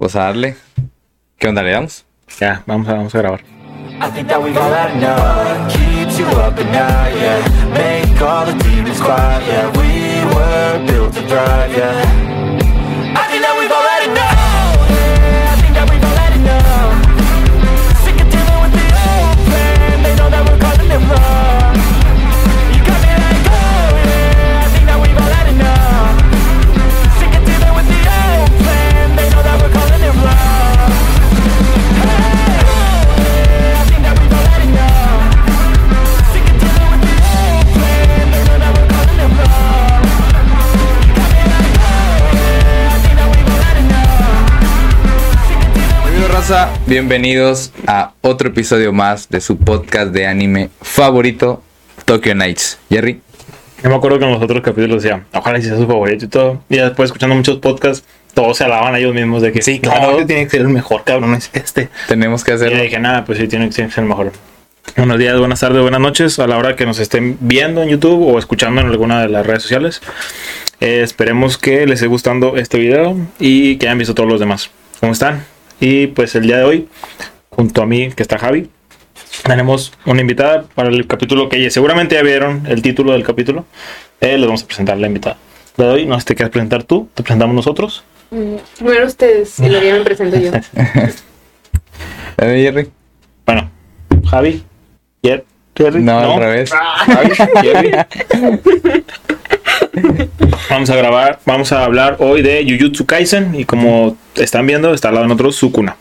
Pues a darle. ¿Qué onda le damos? Ya, vamos a, vamos a grabar. I think that we've all had enough Keeps you up at night, yeah Make all the demons quiet, yeah We were built to thrive, yeah raza. Bienvenidos a otro episodio más de su podcast de anime favorito, Tokyo Nights. Jerry. Yo me acuerdo que en los otros capítulos decía, ojalá y sea su favorito y todo. Y después escuchando muchos podcasts, todos se alaban a ellos mismos de que Sí, "No, claro. este tiene que ser el mejor, cabrón, es este. Tenemos que Y hacerlo. yo dije, nada, pues sí, tiene que ser el mejor. Buenos días, buenas tardes, buenas noches a la hora que nos estén viendo en YouTube o escuchando en alguna de las redes sociales. Eh, esperemos que les esté gustando este video y que hayan visto todos los demás. ¿Cómo están? Y pues el día de hoy, junto a mí, que está Javi, tenemos una invitada para el capítulo que seguramente ya vieron el título del capítulo. Eh, les vamos a presentar la invitada. Le doy, no sé si te quieres presentar tú, te presentamos nosotros. Mm, Primero ustedes y luego ya me presento yo. ¿Eh, Jerry? Bueno, Javi, Jer- Jerry, No, al revés. Javi, Jerry. Vamos a grabar, vamos a hablar hoy de Jujutsu Kaisen y como están viendo está al lado de nosotros Sukuna.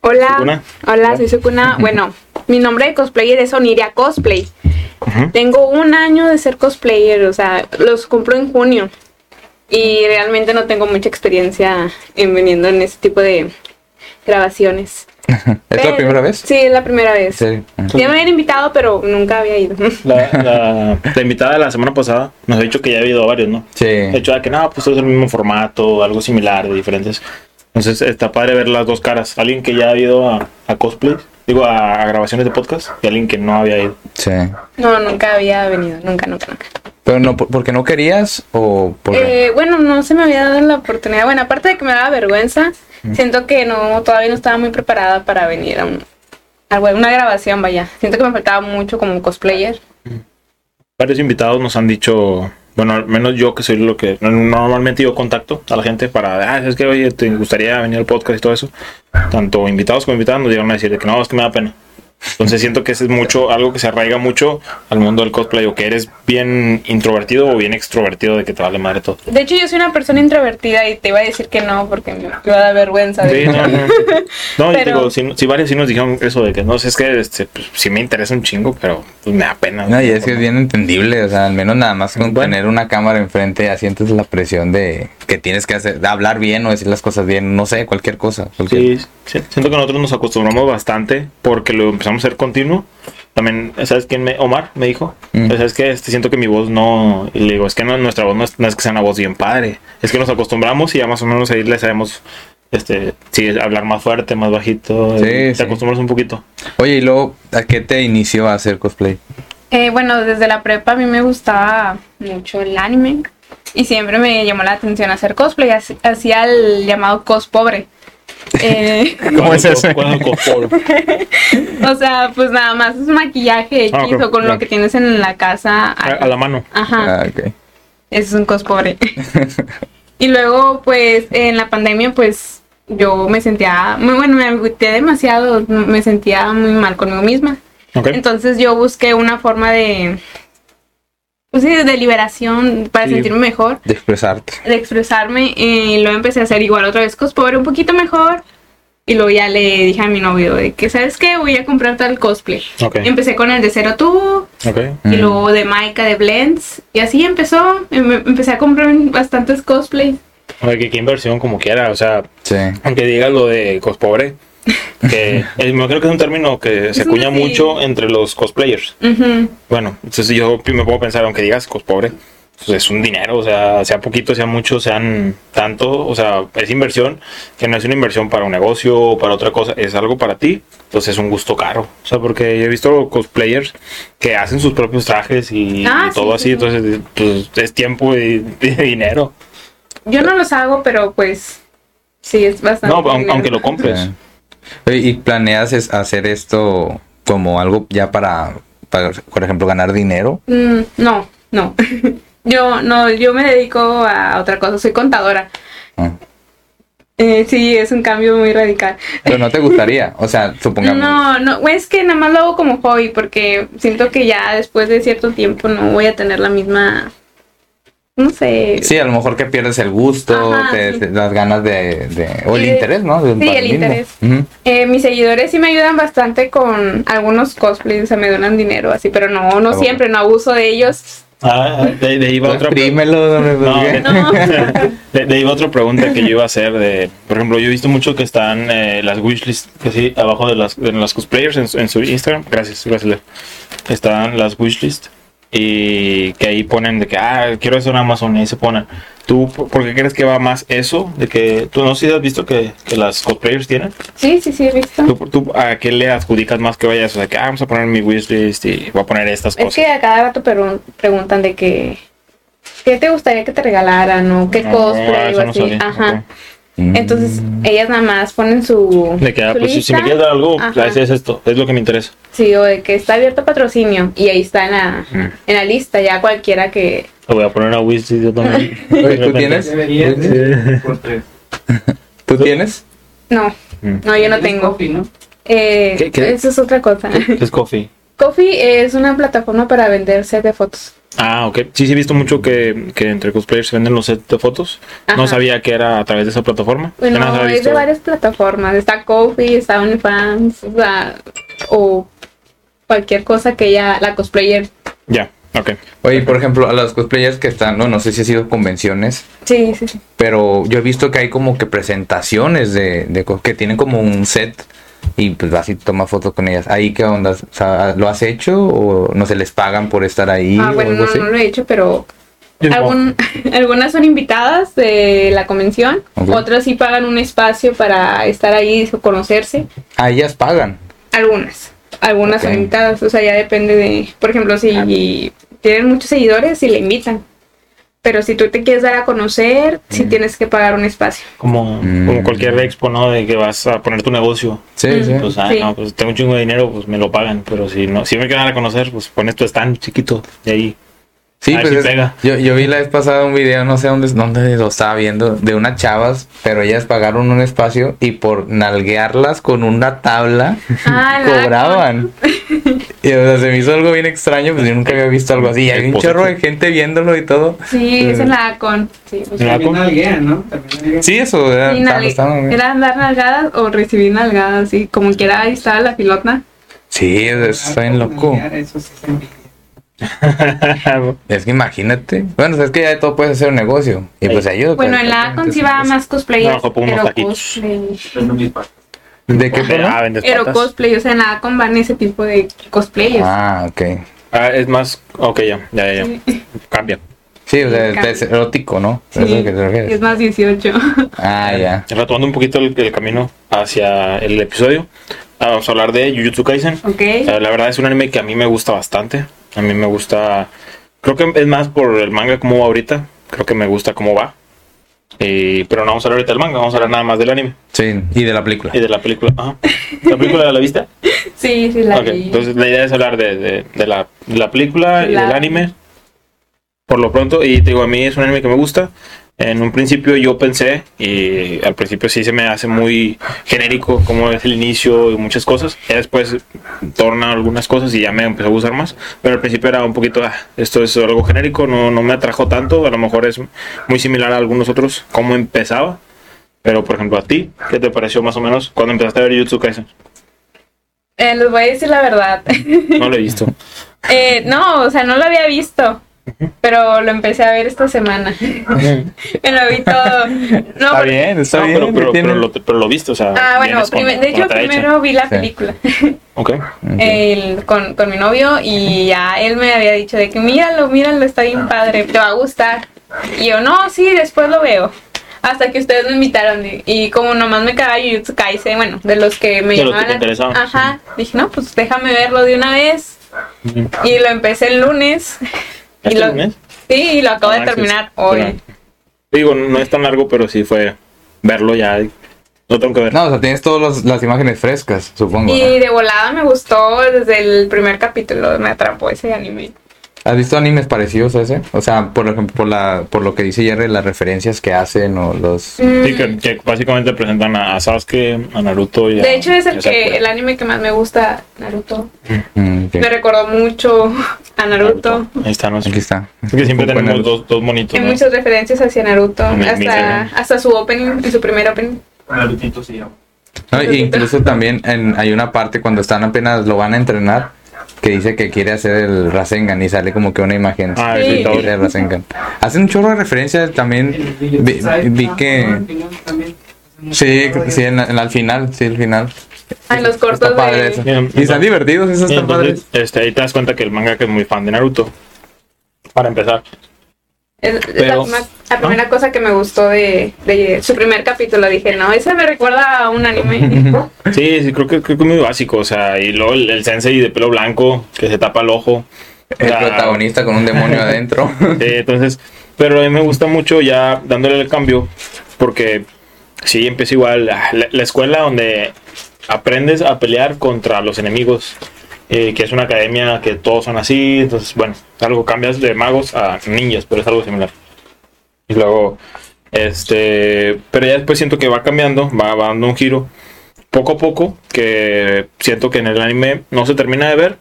Hola, Sukuna. hola, soy Sukuna. Bueno, mi nombre de cosplayer es Oniria Cosplay. Tengo un año de ser cosplayer, o sea, los compro en junio. Y realmente no tengo mucha experiencia en viniendo en ese tipo de grabaciones. ¿Es la primera vez? Sí, es la primera vez. Ah. Ya me habían invitado, pero nunca había ido. La, la- la invitada de la semana pasada nos ha dicho que ya ha habido varios, ¿no? Sí. De hecho, de que no, pues es el mismo formato, algo similar, de diferentes. Entonces está padre ver las dos caras. Alguien que ya ha ido a, a cosplay, digo, a, a grabaciones de podcast, y alguien que no había ido. Sí. No, nunca había venido, nunca, nunca, nunca. ¿Pero no, por- porque no querías o porque Eh, bueno, no se me había dado la oportunidad. Bueno, aparte de que me daba vergüenza, siento que no todavía no estaba muy preparada para venir a, un, a una grabación, vaya. Siento que me faltaba mucho como cosplayer. Varios invitados nos han dicho, bueno, al menos yo que soy lo que normalmente yo contacto a la gente para, ah, es que oye, te gustaría venir al podcast y todo eso. Tanto invitados como invitadas nos llegaron a decir de que no, es que me da pena. Entonces siento que ese es mucho, algo que se arraiga mucho al mundo del cosplay, o que eres bien introvertido o bien extrovertido de que te vale madre todo. De hecho, yo soy una persona introvertida y te iba a decir que no porque me iba a dar vergüenza. de Sí, no, no. No, yo Pero- digo, si, si varios sí nos dijeron eso de que no sé, es que este, pues, sí me interesa un chingo, pero pues me da pena. No, y es que es bien entendible, o sea, al menos nada más con Bueno. tener una cámara enfrente ya sientes la presión de que tienes que hacer, de hablar bien o decir las cosas bien, no sé, cualquier cosa. cualquier- Sí, sí, siento que nosotros nos acostumbramos bastante porque lo empezamos a hacer continuo. También, ¿sabes quién me? Omar me dijo. Mm. ¿Sabes que Este, siento que mi voz no. Y le digo, es que no, nuestra voz no es, no es que sea una voz bien padre. Es que nos acostumbramos y ya más o menos ahí le sabemos. Este, sí, hablar más fuerte, más bajito. Sí, te sí. acostumbras un poquito. Oye, y luego, ¿a qué te inició a hacer cosplay? Eh, bueno, desde la prepa a mí me gustaba mucho el anime y siempre me llamó la atención hacer cosplay. Hac- Hacía el llamado cos pobre. Eh, ¿Cómo es ¿Cuál- eso? o sea, pues nada más es maquillaje X Ah, o con ya. lo que tienes en la casa. a, a la mano. Ajá. Ah. Es un cos pobre. y luego, pues, en la pandemia, pues, yo me sentía, muy bueno, me agüité demasiado, me sentía muy mal conmigo misma. Entonces yo busqué una forma de, sí, de liberación para Sí. sentirme mejor, De expresarte. de expresarme. eh, Y luego empecé a hacer igual otra vez cos pobre, un poquito mejor. Y luego ya le dije a mi novio de que, ¿sabes qué? Voy a comprar tal cosplay. Ok. Empecé con el de cero tubo, Ok. y Mm. luego de Maika de Blends. Y así empezó. Em- Empecé a comprar bastantes cosplays. Oye, que qué inversión como quiera. O sea, Sí. aunque digas lo de cospobre, que eh, me creo que es un término que se acuña sí. mucho entre los cosplayers. Ujú. Bueno, entonces yo me puedo pensar, aunque digas cospobre, pues es un dinero, o sea, sea poquito, sea mucho, sean tanto, o sea, es inversión, que no es una inversión para un negocio o para otra cosa, es algo para ti, entonces es un gusto caro. O sea, porque yo he visto cosplayers que hacen sus propios trajes y, Ah, y todo sí, así, sí, entonces pues, es tiempo y, y dinero. Yo no los hago, pero pues Sí, es bastante. No, aun- dinero. aunque lo compres. ¿Y planeas es- hacer esto como algo ya para, para, por ejemplo, ganar dinero? Mm, no, no. yo no, yo me dedico a otra cosa, soy contadora. Ah. Eh, sí, es un cambio muy radical. Pero no te gustaría, o sea, supongamos. No, no, es que nada más lo hago como hobby porque siento que ya después de cierto tiempo no voy a tener la misma, no sé. Sí, a lo mejor que pierdes el gusto, Ajá, te- sí. te- las ganas de, de- o el Sí, interés, ¿no? De- sí, el mismo. interés. Eh, mis seguidores sí me ayudan bastante con algunos cosplays, o sea, me donan dinero así, pero no, no Ah, siempre, no abuso de ellos. Ah, de, va otra Exprímelo, no. De, de ahí va otra pregunta que yo iba a hacer de, por ejemplo, yo he visto mucho que están eh, las wishlists, que sí, abajo de las, de las cosplayers en, su- en su Instagram, gracias, gracias. Están las wishlists y que ahí ponen de que, ah, quiero eso en Amazon y ahí se ponen. ¿Tú por qué crees que va más eso? De que, tú no sé si has visto que, que las cosplayers tienen. Sí, sí, sí, he visto. ¿Tú, tú a qué le adjudicas más que vayas? O sea, que ah, vamos a poner mi wishlist y voy a poner estas Es cosas. que a cada rato pregun- preguntan de que, ¿qué te gustaría que te regalaran o qué No, cosplay eso o así? Ajá. Entonces ellas nada más ponen su, De que, ah, su pues si- si me quieres dar algo, Ajá. pues, es esto, es lo que me interesa. sí, o de que está abierto patrocinio y ahí está en la, Mm. en la lista ya cualquiera que Lo voy a poner a wishlist yo también. Oye, ¿tú tienes? Tres. ¿Tú tienes? no, Mm. no yo no tengo. coffee, ¿no? Eh, ¿Qué- qué? Eso es otra cosa. ¿Qué es coffee? Coffee es una plataforma para vender set de fotos. Ah, ok. Sí, sí, he visto mucho que, que entre cosplayers se venden los sets de fotos. No sabía que era a través de esa plataforma. Bueno, había es de varias plataformas. Está Coffee, está OnlyFans, o, sea, o cualquier cosa que ella, la cosplayer. Ya, ok. Oye, por ejemplo, a las cosplayers que están, no, no sé si ha sido convenciones, Sí, sí, sí. pero yo he visto que hay como que presentaciones de, de que tienen como un set y pues vas y toma fotos con ellas. ¿Ahí qué onda? O sea, ¿Lo has hecho o no se les pagan por estar ahí Ah, o bueno, algo no, así? no lo he hecho, pero algún- algunas son invitadas de la convención, otras sí pagan un espacio para estar ahí o conocerse. Ah, ellas pagan. Algunas, algunas son invitadas, o sea, ya depende de, por ejemplo, si tienen muchos seguidores, si le invitan. Pero si tú te quieres dar a conocer, sí Mm. tienes que pagar un espacio. Como, Mm. como cualquier expo, ¿no? De que vas a poner tu negocio. Sí, Mm. sí. Pues, ah, Sí. no, pues tengo un chingo de dinero, pues me lo pagan. Pero si no, si me quieren dar a conocer, pues pones tu stand chiquito de ahí. Sí, A ver pues si es- pega. yo, yo vi la vez pasada un video, no sé dónde, dónde lo estaba viendo, de unas chavas, pero ellas pagaron un espacio y por nalguearlas con una tabla Ah, cobraban. Y o sea, se me hizo algo bien extraño, pues yo nunca había visto algo así. Y hay un chorro de gente viéndolo y todo. Sí, es en la con. Sí, o sea, alguien, ¿no? Sí, eso, era, sí, estaba- nalgue- estaba bien. era dar nalgadas o recibir nalgadas, sí, como quiera ahí estaba la pilota. Sí, eso está bien loco. Eso sí es que imagínate. Bueno, es que ya de todo puedes hacer un negocio. Y pues ayuda. Bueno, en la con sí va más cosplay. No, cosplay. Pero parte. ¿De qué Ah, vendes Pero patas. cosplay, o sea, en la con van ese tipo de cosplayers. Ah, ok. Ah, es más. Ok, ya, ya, ya. ya. Cambia. Sí, o sea, es erótico, ¿no? Sí, ¿Es que te más 18. Ah, ya. Retomando un poquito el, el camino hacia el episodio, ah, vamos a hablar de Jujutsu Kaisen. ok. La verdad es un anime que a mí me gusta bastante. A mí me gusta. Creo que es más por el manga como va ahorita. Creo que me gusta cómo va. Eh, pero no vamos a hablar ahorita del manga, vamos a hablar nada más del anime Sí, y de la película. y de la película. Ajá. ¿La película la viste? Sí, sí, la Ok, vi. entonces la idea es hablar de, de- de la, de la película y La- del anime. Por lo pronto, y te digo, a mí es un anime que me gusta. En un principio yo pensé, y al principio sí se me hace muy genérico como es el inicio y muchas cosas. Ya después torna algunas cosas y ya me empezó a gustar más. Pero al principio era un poquito, ah, esto es algo genérico, no, no me atrajo tanto. A lo mejor es muy similar a algunos otros, cómo empezaba. Pero por ejemplo, a ti, ¿qué te pareció más o menos cuando empezaste a ver Kaisen? Eh, les voy a decir la verdad. No lo he visto. Eh, no, o sea, no lo había visto. Pero lo empecé a ver esta semana. Me lo vi todo. No, Está porque- bien, está No, bien. pero, pero, tiene- pero lo, pero lo viste, o sea. Ah, bueno, con- de hecho, primero vi la película. Ok. el- con, con mi novio y ya él me había dicho de que míralo, míralo, está bien padre, te va a gustar. Y yo, no, sí, después lo veo. Hasta que ustedes me invitaron y, y como nomás me quedaba Jujutsu Kaisen, bueno, de los que me De los que llamaban. te interesaban. Ajá, dije, no, pues déjame verlo de una vez. Y lo empecé el lunes. Y ¿Este lo, lunes? Sí, y lo acabo Ah, de sí, terminar sí. hoy. Bueno. Digo, no es tan largo, pero sí fue verlo ya. Lo tengo que ver. No, o sea, tienes todas las imágenes frescas, supongo. Y ¿no? de volada me gustó desde el primer capítulo, me atrapó ese anime. ¿Has visto animes parecidos a ese? O sea, por ejemplo, por, la, por lo que dice Jerry, las referencias que hacen o los... Mm, Sí, que, que básicamente presentan a, a Sasuke, a Naruto y a. De hecho es el y que el anime que más me gusta, Naruto. Mm, ok. Me recordó mucho a Naruto. Ahí está, no sé. Aquí está. Es que siempre tenemos Naruto. dos, dos monitos. Hay ¿no? muchas referencias hacia Naruto, Mi- hasta, su opening, en su primer opening. Narutito se llama. No, e incluso también en- hay una parte cuando están apenas lo van a entrenar que dice que quiere hacer el Rasengan y sale como que una imagen Ah, Sí. de. Rasengan. Hacen un chorro de referencias también. Vi, vi que... Sí, sí, en, en- al final, sí, al final. Ah, en los cortos Está padre de... eso. Y están divertidos, esos están padres. entonces, este, ahí te das cuenta que el manga que es muy fan de Naruto. Para empezar. Es, Pero- la, primera cosa que me gustó de, de su primer capítulo. Dije, no, ese me recuerda a un anime. Sí, sí, creo que, creo que es muy básico. O sea, y luego el, el sensei de pelo blanco que se tapa el ojo. El protagonista con un demonio adentro. Entonces, pero a mí me gusta mucho ya dándole el cambio, porque sí, empieza igual la, la escuela donde aprendes a pelear contra los enemigos, eh, que es una academia que todos son así, entonces, bueno, algo cambias de magos a ninjas, pero es algo similar. Y luego, este, pero ya después siento que va cambiando, va, va dando un giro, poco a poco, que siento que en el anime no se termina de ver,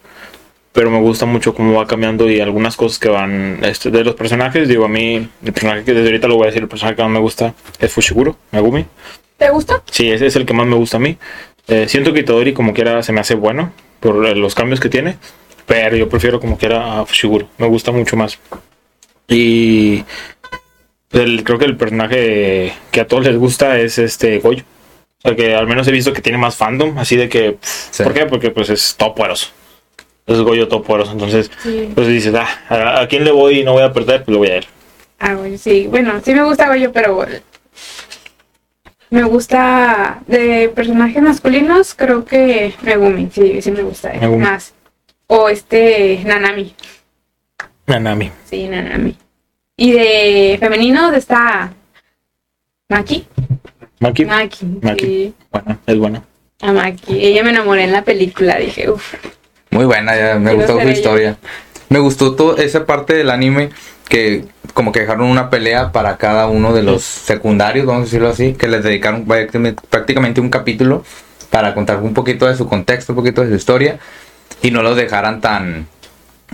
pero me gusta mucho cómo va cambiando y algunas cosas que van este, de los personajes. Digo, a mí, el personaje que desde ahorita lo voy a decir, el personaje que más me gusta es Fushiguro, Megumi. ¿Te gusta? Sí, ese es el que más me gusta a mí. Eh, siento que Itadori como quiera se me hace bueno por eh, los cambios que tiene, pero yo prefiero como quiera a Fushiguro, me gusta mucho más. Y el- creo que el personaje que a todos les gusta es este Goyo. O sea, que al menos he visto que tiene más fandom, así de que... pff, Sí. ¿Por qué? Porque pues es todo poderoso. Es Goyo todo poderoso, entonces Sí. pues dices, ah, ¿a, a quién le voy y no voy a perder? Pues lo voy a él. Ah, bueno, sí. Bueno, sí me gusta Goyo, pero me gusta de personajes masculinos, creo que Megumi, sí, sí me gusta eh, Megumi. más. O este Nanami, Nanami. sí, Nanami. Y de femeninos está Maki. Maki. Maki, Maki. sí. Bueno, es bueno. A Maki. Ella me enamoré en la película, dije, uff. Muy buena, ya me Quiero gustó su ella. historia. Me gustó toda esa parte del anime que como que dejaron una pelea para cada uno de los secundarios, vamos a decirlo así, que les dedicaron prácticamente- un capítulo para contar un poquito de su contexto, un poquito de su historia y no los dejaran tan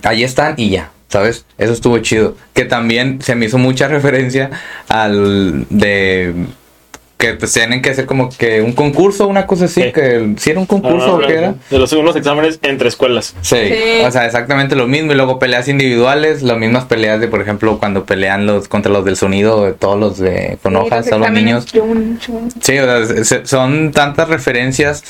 ahí están y ya, ¿sabes? Eso estuvo chido. Que también se me hizo mucha referencia al de que pues, tienen que hacer como que un concurso, una cosa así, Sí. que si era un concurso o qué era. De los segundos exámenes entre escuelas. Sí, Sí. o sea, exactamente lo mismo. Y luego peleas individuales, las mismas peleas de, por ejemplo, cuando pelean los contra los del sonido, de todos los de con hojas, son los niños. Sí, o sea, se- son tantas referencias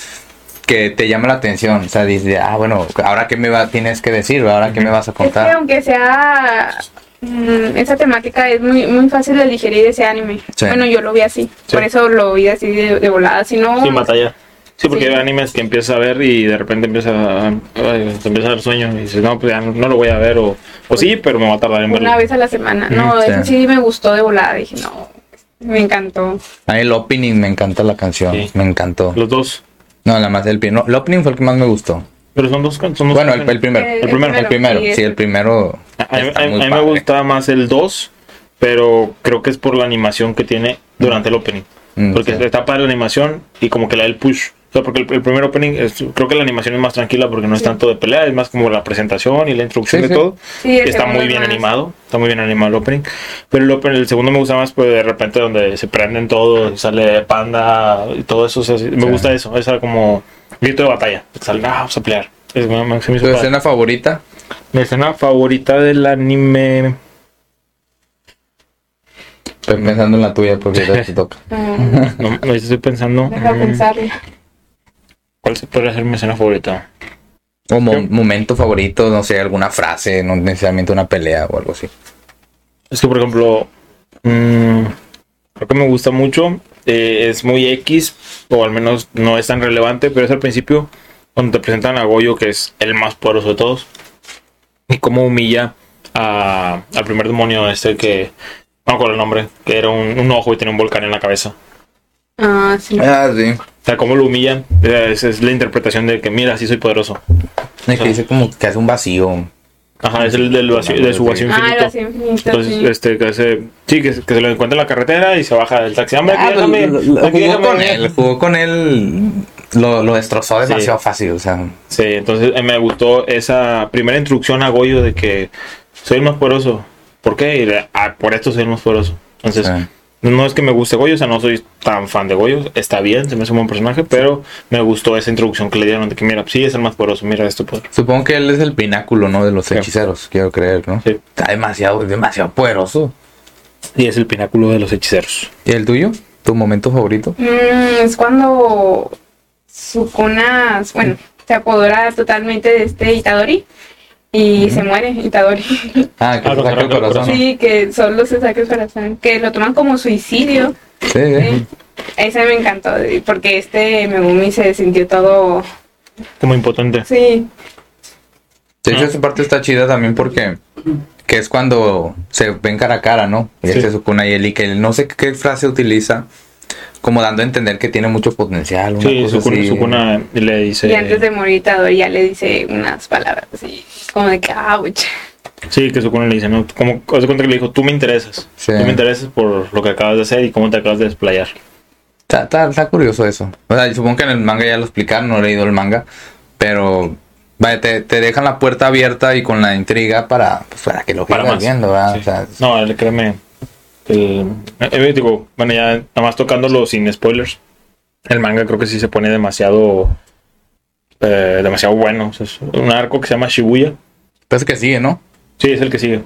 que te llama la atención. O sea, dices, ah, bueno, ahora qué me va, tienes que decir, ahora qué me vas a Es que contar. aunque sea esa temática es muy muy fácil de digerir ese anime. Sí. Bueno, yo lo vi así, Sí. por eso lo vi así de, de volada. Si no, Sin batalla. Sí, porque Sí. hay animes que empiezas a ver y de repente empieza a, ay, te empieza a dar sueño y dices, no, pues ya no, no lo voy a ver o, o sí, pero me va a tardar en verlo. una vez a la semana. No, sí. ese sí me gustó de volada. Dije, no, me encantó. A el opening me encanta la canción, Sí. me encantó. Los dos. No, nada más el primero. El opening fue el que más me gustó. Pero son dos, son dos Bueno, el, el primero. Eh, El primero, el primero. sí, Sí, el primero. A, mí- a me gusta más el 2, pero creo que es por la animación que tiene durante el opening. Mm, Porque sí. está para la animación y como que la del push. O sea, porque el, el primer opening, es- creo que la animación es más tranquila porque no es Sí. tanto de pelea, es más como la presentación y la introducción Sí, de sí. todo. Sí, el está muy bien más- animado, está muy bien animado el opening. Pero el, opening- el segundo me gusta más, pues de repente donde se prenden todo, y sale panda y todo eso. o sea, sí, me gusta eso, esa como grito de batalla. Sale, ah, vamos a pelear. Es, me- me- ¿Tu padre. escena favorita? Mi escena favorita del anime. Estoy pensando en la tuya porque ahorita te toca. Mm, No, no estoy pensando. deja pensarlo. ¿Cuál se podría ser mi escena favorita? O mo- momento favorito, no sé, alguna frase, no necesariamente una pelea o algo así. Es que, por ejemplo, mm, creo que me gusta mucho. eh, es muy X, o al menos no es tan relevante, pero es al principio cuando te presentan a Goyo, que es el más poderoso de todos. Y cómo humilla a- al primer demonio este que... No me acuerdo el nombre, que era un, un ojo y tenía un volcán en la cabeza. Ah, sí. Ah, sí. O sea, cómo lo humillan. Esa es la interpretación de que, mira, sí soy poderoso. Es que dice como que hace un vacío. Ajá, es el del vacío, de su vacío Ah, infinito. el vacío infinito, Entonces, sí. este, que hace, sí, que, que se lo encuentra en la carretera y se baja del taxi. Hombre, Ah, aquí lo- déjame, lo- lo- aquí jugó déjame. con él, jugó con él, lo, lo destrozó demasiado fácil, o sea. Sí, entonces eh, me gustó esa primera introducción a Goyo de que soy el más poderoso. ¿Por qué? Ah, por esto soy el más poderoso. Entonces, Sí. no es que me guste Goyo, o sea, no soy tan fan de Goyo. Está bien, se me hace un buen personaje, pero me gustó esa introducción que le dieron de que, mira, sí es el más poderoso, mira esto poder. Supongo que él es el pináculo, ¿no? De los Sí. hechiceros, quiero creer, ¿no? Sí. Está demasiado, demasiado poderoso. Y es el pináculo de los hechiceros. ¿Y el tuyo? ¿Tu momento favorito? Mm, es cuando Sukuna, bueno, se apodera totalmente de este Itadori y se muere Itadori. Ah, que Ah, saca el corazón. sí, que solo se saca el corazón, que lo toman como suicidio. Sí. ¿sí? Ese me encantó, porque este Megumi se sintió todo, Como impotente. sí, De hecho, Ah. esa parte está chida también porque que es cuando se ven cara a cara, ¿no? Y Sí. este Sukuna y él, y que no sé qué frase utiliza, como dando a entender que tiene mucho potencial. Una Sí, cosa Sukuna, así. Sukuna le dice... y antes de morir Itadori ya le dice unas palabras así, como de que, ouch. Sí, que Sukuna le dice, no, como, haz de cuenta que le dijo, tú me interesas. Sí. Tú me interesas por lo que acabas de hacer y cómo te acabas de desplayar. Está, está- está curioso eso. O sea, supongo que en el manga ya lo explicaron, no he leído el manga, pero vaya, te, te dejan la puerta abierta y con la intriga para, pues, para que lo Para sigas más. viendo, ¿verdad? Sí. O sea, No, él, créeme. El, eh, digo, bueno, ya nada más tocándolo sin spoilers. El manga creo que sí se pone demasiado. eh, demasiado bueno. O sea, es un arco que se llama Shibuya. parece que sigue, ¿no? Sí, es el que sigue.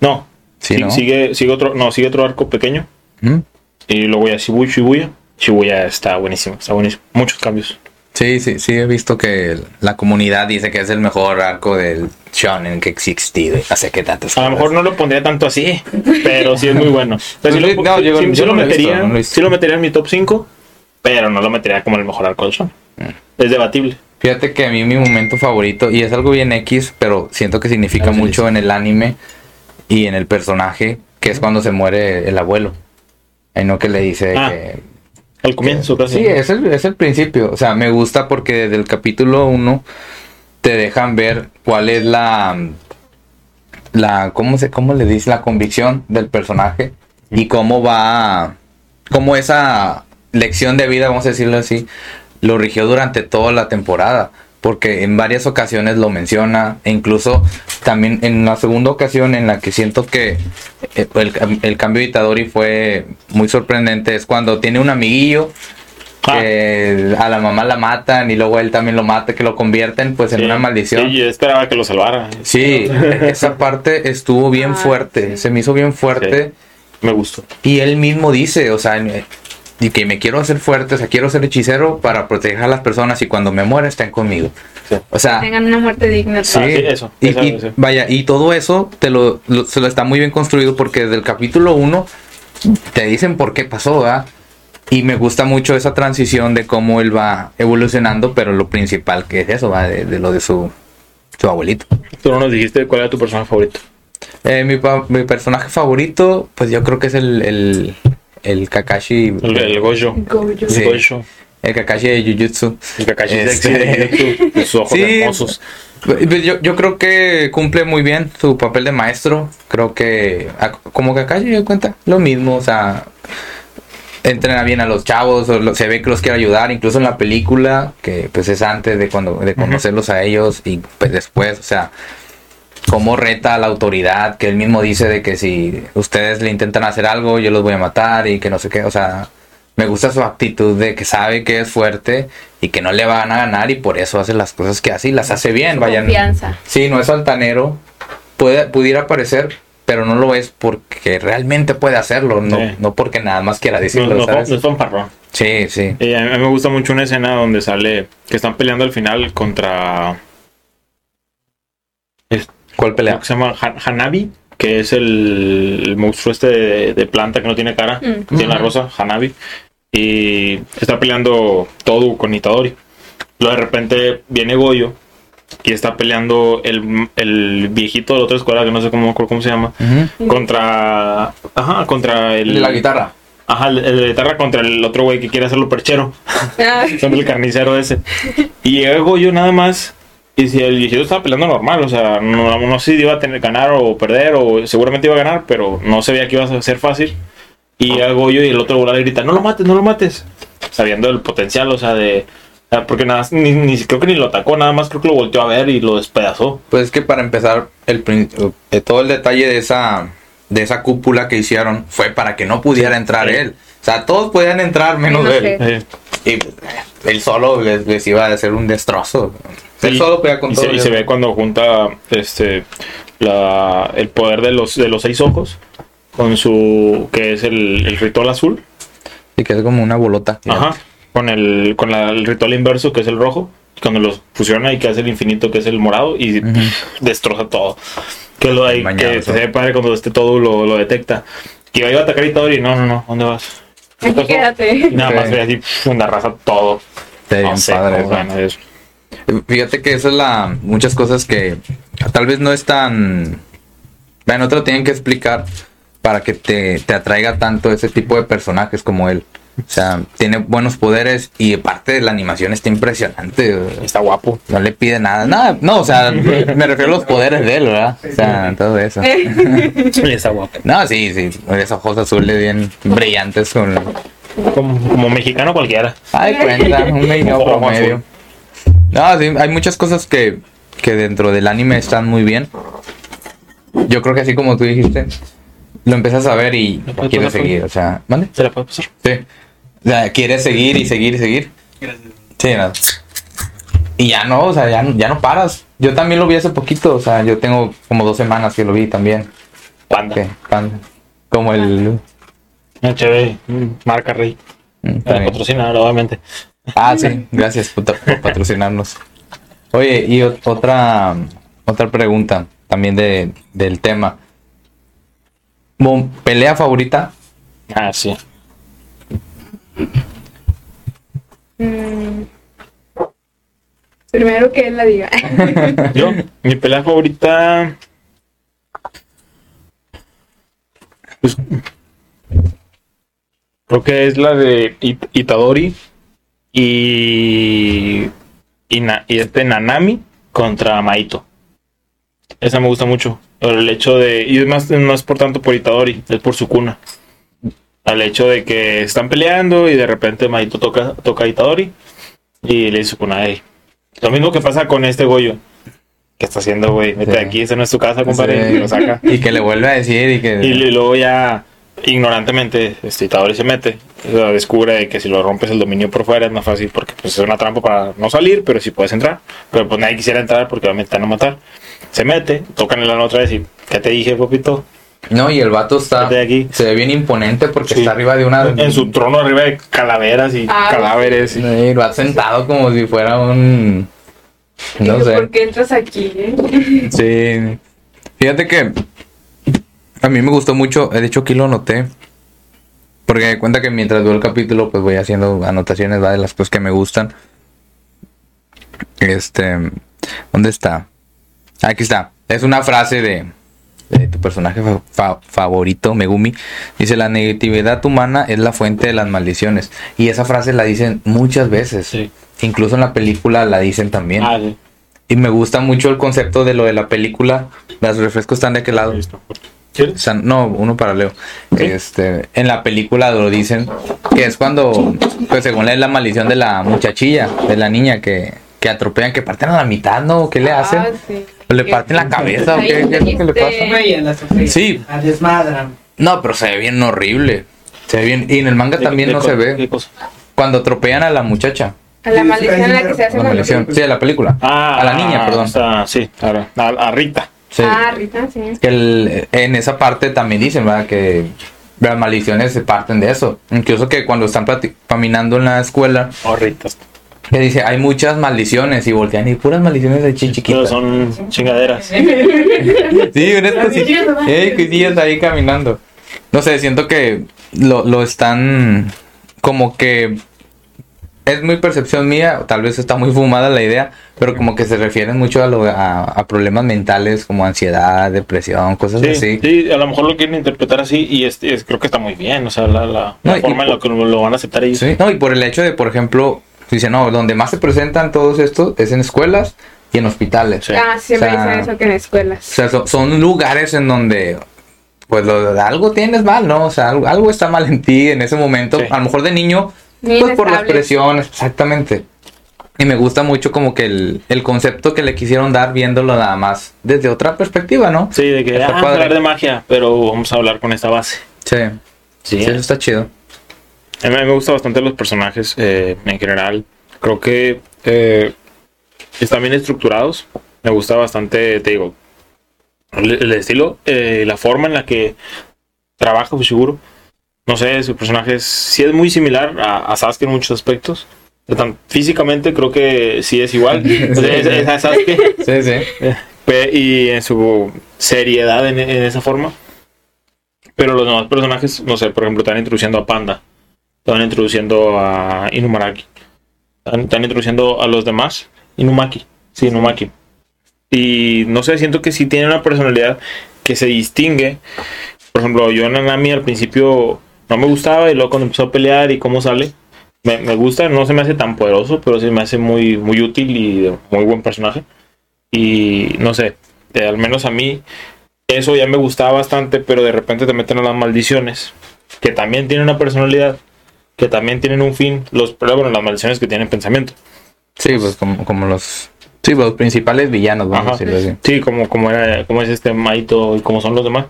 No, Sí, ¿no? sigue, sigue otro, no, sigue otro arco pequeño. ¿Mm? Y luego ya Shibuya, Shibuya. Shibuya está buenísimo, está buenísimo. Muchos cambios. Sí, sí, sí, he visto que la comunidad dice que es el mejor arco del shonen que existido. qué tantas A lo mejor no lo pondría tanto así, pero sí es muy bueno. Yo- lo metería, no lo he visto. sí lo metería en mi top 5, pero no lo metería como el mejor arco del shonen. Mm. Es debatible. Fíjate que a mí mi momento favorito, y es algo bien X, pero siento que significa mucho en el anime y en el personaje, que es cuando se muere el abuelo. Ahí no que le dice Ah, que... Al comienzo casi. Sí, es el, es el principio. O sea, me gusta porque desde el capítulo 1 te dejan ver cuál es la... la ¿cómo, se, ¿Cómo le dice? La convicción del personaje y cómo va... cómo esa lección de vida, vamos a decirlo así, lo rigió durante toda la temporada. Porque en varias ocasiones lo menciona, e incluso también en la segunda ocasión en la que siento que eh, el, el cambio de Itadori fue muy sorprendente, es cuando tiene un amiguillo Ah. que a la mamá la matan y luego él también lo mata, que lo convierten pues en Sí. una maldición. Sí, yo esperaba que lo salvara. Sí, esa parte estuvo bien Ah, fuerte, sí. se me hizo bien fuerte. Me gustó. Y él mismo dice, o sea, eh, y que me quiero hacer fuerte, o sea, quiero ser hechicero para proteger a las personas y cuando me muera estén conmigo. Sí. O sea, Tengan una muerte digna. sí, Ah, sí, eso, y, esa- y sí. vaya, y todo eso te lo, lo- se lo está muy bien construido porque desde el capítulo 1 te dicen por qué pasó, ¿verdad? Y me gusta mucho esa transición de cómo él va evolucionando, pero lo principal que es eso, va de, de lo de su, su abuelito. Tú no nos dijiste cuál era tu personaje favorito. Eh, mi, pa- mi personaje favorito, pues yo creo que es el, el, el Kakashi. El, el Gojo. Gojo. Sí. El Gojo. El Kakashi de Jujutsu. El Kakashi Este- de YouTube. Sus ojos Sí. hermosos. Pues Yo, yo creo que cumple muy bien su papel de maestro. Creo que, a- como Kakashi, me cuenta, lo mismo. O sea, entrena bien a los chavos. o lo- se ve que los quiere ayudar. Incluso en la película, que pues es antes de, cuando, de conocerlos a ellos y pues después, o sea, cómo reta a la autoridad. Que él mismo dice de que si ustedes le intentan hacer algo, yo los voy a matar y que no sé qué. O sea, me gusta su actitud de que sabe que es fuerte y que no le van a ganar y por eso hace las cosas que hace y las hace bien. Vayan. Confianza. Sí, no es altanero. Puede, pudiera parecer, pero no lo es porque realmente puede hacerlo, no, Sí. no porque nada más quiera No, decirlo, no, ¿sabes? no. Sí, sí. Y a mí me gusta mucho una escena donde sale que están peleando al final contra ¿Cuál pelea? que se llama Han- Hanabi, que es el, el monstruo este de, de planta que no tiene cara, Mm. que tiene la rosa, Hanabi. Y está peleando todo con Itadori. Luego de repente viene Goyo y está peleando el, el viejito de la otra escuela, que no sé cómo, cómo se llama, contra. Ajá, contra el. La guitarra. Ajá, el, el de guitarra contra el otro güey que quiere hacerlo perchero. Ah, Son el carnicero ese. Y llega Goyo nada más. Y si el viejito estaba peleando normal, o sea, no, no sé si iba a tener ganar o perder, o seguramente iba a ganar, pero no se veía que iba a ser fácil. Y llega Goyo y el otro volar grita, no lo mates, no lo mates. Sabiendo el potencial, o sea, de... Porque nada, ni, ni creo que ni lo atacó, nada más creo que lo volteó a ver y lo despedazó. Pues es que para empezar, el, eh, todo el detalle de esa, de esa cúpula que hicieron fue para que no pudiera entrar Sí. él. O sea, todos podían entrar menos él. él. Eh, Y pues, él solo les, les iba a hacer un destrozo. Él Sí, solo podía con y todo. se, y se ve cuando junta este la, el poder de los de los seis ojos con su que es el, el ritual azul. Y que es como una bolota. ajá. Con el con la- el ritual inverso que es el rojo. Cuando los fusiona y que hace el infinito que es el morado y destroza todo. Que lo hay Mañana, que se ve padre cuando esté todo lo, lo detecta. Que iba a atacar Itadori no no no ¿dónde vas? aquí Y quédate. nada más ve así una raza todo. Bien No sé padre cómo eso. Fíjate que esa es la. Muchas cosas que tal vez no es tan. Bueno, te lo tienen que explicar para que te, te atraiga tanto ese tipo de personajes como él. O sea, tiene buenos poderes y aparte de la animación está impresionante. está guapo No le pide nada. Nada, no, o sea, me refiero a los poderes de él, ¿verdad? O sea, todo eso. está guapo No, sí, sí. Esos ojos azules bien brillantes con. como, como mexicano cualquiera Ay, cuenta, un medio Ojo promedio. No, sí, hay muchas cosas que, que dentro del anime están muy bien. Yo creo que así como tú dijiste, lo empiezas a ver y ¿Me puedes quieres seguir, o sea, ¿vale? ¿Se la puede pasar? Sí. O sea, quieres seguir y seguir y seguir. Gracias. Sí, nada. Y ya no, o sea, ya, no- ya no paras. Yo también lo vi hace poquito, o sea, yo tengo como dos semanas que lo vi también. Panda. Pan- como el... HB, marca Rey. Mm, Eh, está bien. patrocina, obviamente. Ah, sí, gracias por, por patrocinarnos. Oye, y ot- otra otra pregunta también de, del tema. Mo- ¿Pelea favorita? Ah, sí. Mm. Primero que él la diga. Yo, mi pelea favorita. Pues, creo que es la de It- Itadori y, y, Na- y este Nanami contra Maito. Esa me gusta mucho. El hecho de. Y es más, no es por tanto por Itadori, es por su cuna. Al hecho de que están peleando y de repente Maito toca, toca a Itadori y le dice su cuna, "Ey". Lo mismo que pasa con este Goyo. ¿Qué está haciendo, güey? Vete Sí. aquí, esa no es tu casa, compadre. Sí. Y lo saca. Y que le vuelve a decir y que... Y luego ya, ignorantemente, este Itadori se mete. Descubre de que si lo rompes el dominio por fuera es más fácil porque pues, es una trampa para no salir, pero sí puedes entrar. Pero pues nadie quisiera entrar porque obviamente te van a matar. Se mete, tocan el ano otra vez y ¿qué te dije, papito? No, y el vato está... Aquí. Se ve bien imponente porque Sí. está arriba de una... En su trono arriba de calaveras y Ah, cadáveres. y- Y va sentado como si fuera un... No sé. ¿Por qué entras aquí? eh? Sí. Fíjate que a mí me gustó mucho, de hecho aquí lo noté. Porque me cuenta que mientras veo el capítulo, pues voy haciendo anotaciones ¿va? de las cosas que me gustan. Este, ¿dónde está? Aquí está. Es una frase de, de tu personaje fa- fa- favorito, Megumi. Dice, la negatividad humana es la fuente de las maldiciones. Y esa frase la dicen muchas veces. Sí. Incluso en la película la dicen también. Ah, sí. Y me gusta mucho el concepto de lo de la película. Los refrescos están de aquel lado. No, uno para Leo. Sí. Este, en la película lo dicen que es cuando, pues según es la maldición de la muchachilla, de la niña que, que atropellan, que parten a la mitad, ¿no? ¿Qué le hacen? Ah, sí. ¿Le parten la cabeza o qué, qué es lo que le pasa? Sí. La desmadran. No, pero se ve bien horrible. Se ve bien. Y en el manga también ¿De- no se ve. Cuando atropellan a la muchacha. A la maldición en la que se hace La maldición. Sí, a la película. Ah, a la niña, perdón. o sea, sí, a, a- a Rita. Sí. Ah, Rita, sí. que el- en esa parte también dicen, ¿verdad? Que las maldiciones se parten de eso. Incluso que cuando están caminando en la escuela, O Rita. que dice, hay muchas maldiciones y voltean y puras maldiciones de chiquitas. son chingaderas. Sí, unas cosillas, eh, cosillas ahí caminando. No sé, siento que lo, lo están como que es muy percepción mía, tal vez está muy fumada la idea, pero como que se refieren mucho a, lo, a, a problemas mentales como ansiedad, depresión, cosas Sí, así. sí, a lo mejor lo quieren interpretar así y este, es- creo que está muy bien, o sea, la, la, No, la forma en la que lo, lo van a aceptar ellos. Sí, no, y por el hecho de, por ejemplo, dice, no, donde más se presentan todos estos es en escuelas y en hospitales. Sí. Ah, siempre O sea, dicen eso que en O escuelas. sea, son, son lugares en donde, pues, lo- algo tienes mal, ¿no? O sea, algo, algo está mal en ti en ese momento. Sí. A lo mejor de niño, Muy pues por las presiones, exactamente. Y me gusta mucho como que el, el concepto que le quisieron dar viéndolo nada más desde otra perspectiva, ¿no? Sí, de que ah, vamos a hablar de magia, pero vamos a hablar con esta base. Sí. Sí, Sí, eso está chido. A mí me gusta bastante los personajes eh, en general. Creo que eh, están bien estructurados. Me gusta bastante, te digo, el, el estilo, eh, la forma en la que trabaja Fushiguro. No sé, su personaje es, sí es muy similar a, a Sasuke en muchos aspectos. Físicamente creo que sí es igual. O sea, es, es a Sasuke. Sí, sí. Y en su seriedad en, en esa forma. Pero los demás personajes, no sé, por ejemplo, están introduciendo a Panda, están introduciendo a Inumaraki, están, están introduciendo a los demás, Inumaki, sí, Inumaki. Y no sé, siento que sí tiene una personalidad que se distingue. Por ejemplo, yo Nanami al principio no me gustaba y luego cuando empezó a pelear y cómo sale, me, me gusta, no se me hace tan poderoso, pero sí me hace muy, muy útil y muy buen personaje. Y no sé, eh, al menos a mí eso ya me gustaba bastante, pero de repente te meten a las maldiciones, que también tienen una personalidad, que también tienen un fin, los, pero bueno, las maldiciones que tienen pensamiento. Sí, pues como, como los, sí, los principales villanos, vamos Ajá. a decirlo así. Sí, como, como, era, como es este Maito y como son los demás.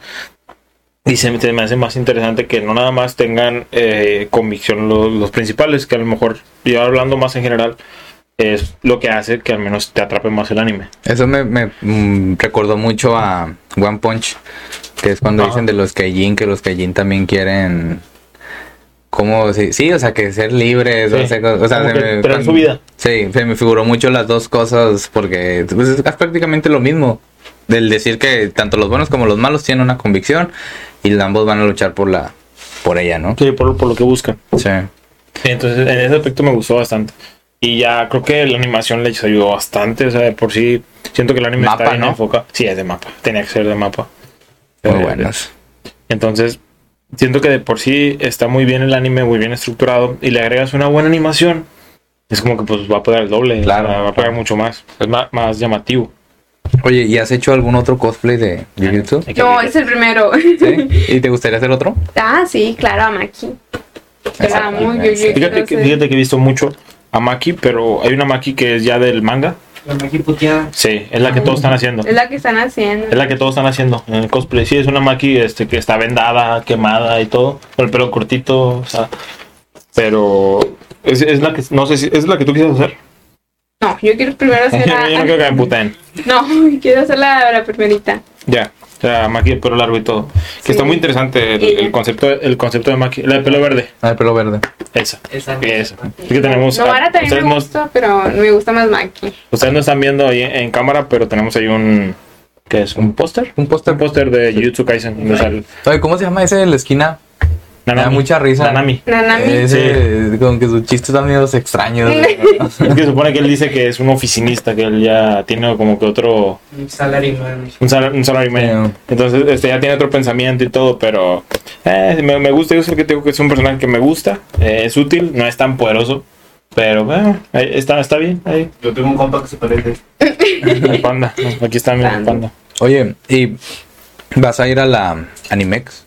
Y se, me hace más interesante que no nada más tengan eh, convicción los, los principales, que a lo mejor, yo hablando más en general, es lo que hace que al menos te atrape más el anime. Eso me, me mm, recordó mucho a One Punch, que es cuando Ajá. dicen de los Kaijin, que los Kaijin también quieren... como sí, sí, o sea, que ser libres, Sí, o sea, o sea, se me- su vida. Sí, se me figuró mucho las dos cosas porque pues, es prácticamente lo mismo. Del decir que tanto los buenos como los malos tienen una convicción y ambos van a luchar por la por ella, ¿no? Sí, por, por lo que buscan. Sí. Entonces, en ese aspecto me gustó bastante. Y ya creo que la animación les ayudó bastante. O sea, de por sí, siento que el anime Mapa, está bien ¿no? enfocado. Sí, es de mapa. Tenía que ser de mapa. Muy Eh, buenos. Entonces, siento que de por sí está muy bien el anime, muy bien estructurado. Y le agregas una buena animación. Es como que pues va a pegar el doble. Claro. o sea, va a pegar mucho más. Es más, más llamativo. Oye, ¿y has hecho algún otro cosplay de Jujutsu? No, es el primero. ¿Sí? ¿Y te gustaría hacer otro? ah, sí, claro, a Maki. Era muy. Fíjate que, fíjate que he visto mucho a Maki, pero hay una Maki que es ya del manga. La Maki puteada. Sí, es la que todos están haciendo. Es la que están haciendo. Es la que todos están haciendo en el cosplay. Sí, es una Maki este, que está vendada, quemada y todo, con el pelo cortito, o sea. Pero es, es la que, no sé si es la que tú quieres hacer. No, yo quiero primero hacer Yo la... no quiero que me puten. No, quiero hacer la, la primerita. Ya, o sea, Maki de pelo largo y todo. Que Sí. está muy interesante el, concepto, el concepto de Maki. La de pelo verde, Ah, el pelo verde. esa. Esa. Esa. Es que tenemos. No, ahora también me no, gusta, pero me gusta más Maki. ustedes no están viendo ahí en, en cámara, pero tenemos ahí un. ¿Qué es? ¿Un póster? Un póster. Un póster de Jujutsu Kaisen. ¿cómo se llama ese de la esquina? Me da mucha risa. Nanami. Nanami. Ese, con que sus chistes están medio extraños. Es que se supone que él dice que es un oficinista, que él ya tiene como que otro. Un salario man. Un, sal, un. Entonces, este ya tiene otro pensamiento y todo, pero. eh, me, me gusta, yo sé que tengo que es un personaje que me gusta, eh, es útil, no es tan poderoso, pero bueno, ahí está, está bien. Ahí, Yo tengo un compa que se parece. el panda. Aquí está mi Panda. panda. Oye, ¿y vas a ir a la Animex?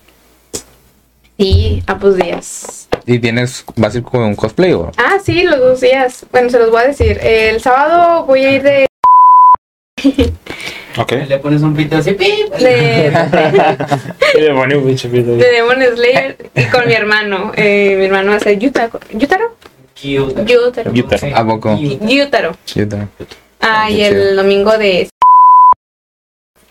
Sí, a pues días. ¿Y tienes, vas a ir con un cosplay o? Ah, sí, los dos días. Bueno, se los voy a decir. El sábado voy a ir de... Ok. Le pones un pito así. ¡pip! de, Y le pone un pinche pito ahí. de Demon Slayer y con mi hermano. Eh, mi hermano va a ser Yutaro. ¿Yutaro? Yutaro. Yutaro. ¿A poco? Yutaro. También. Ah, y el domingo de...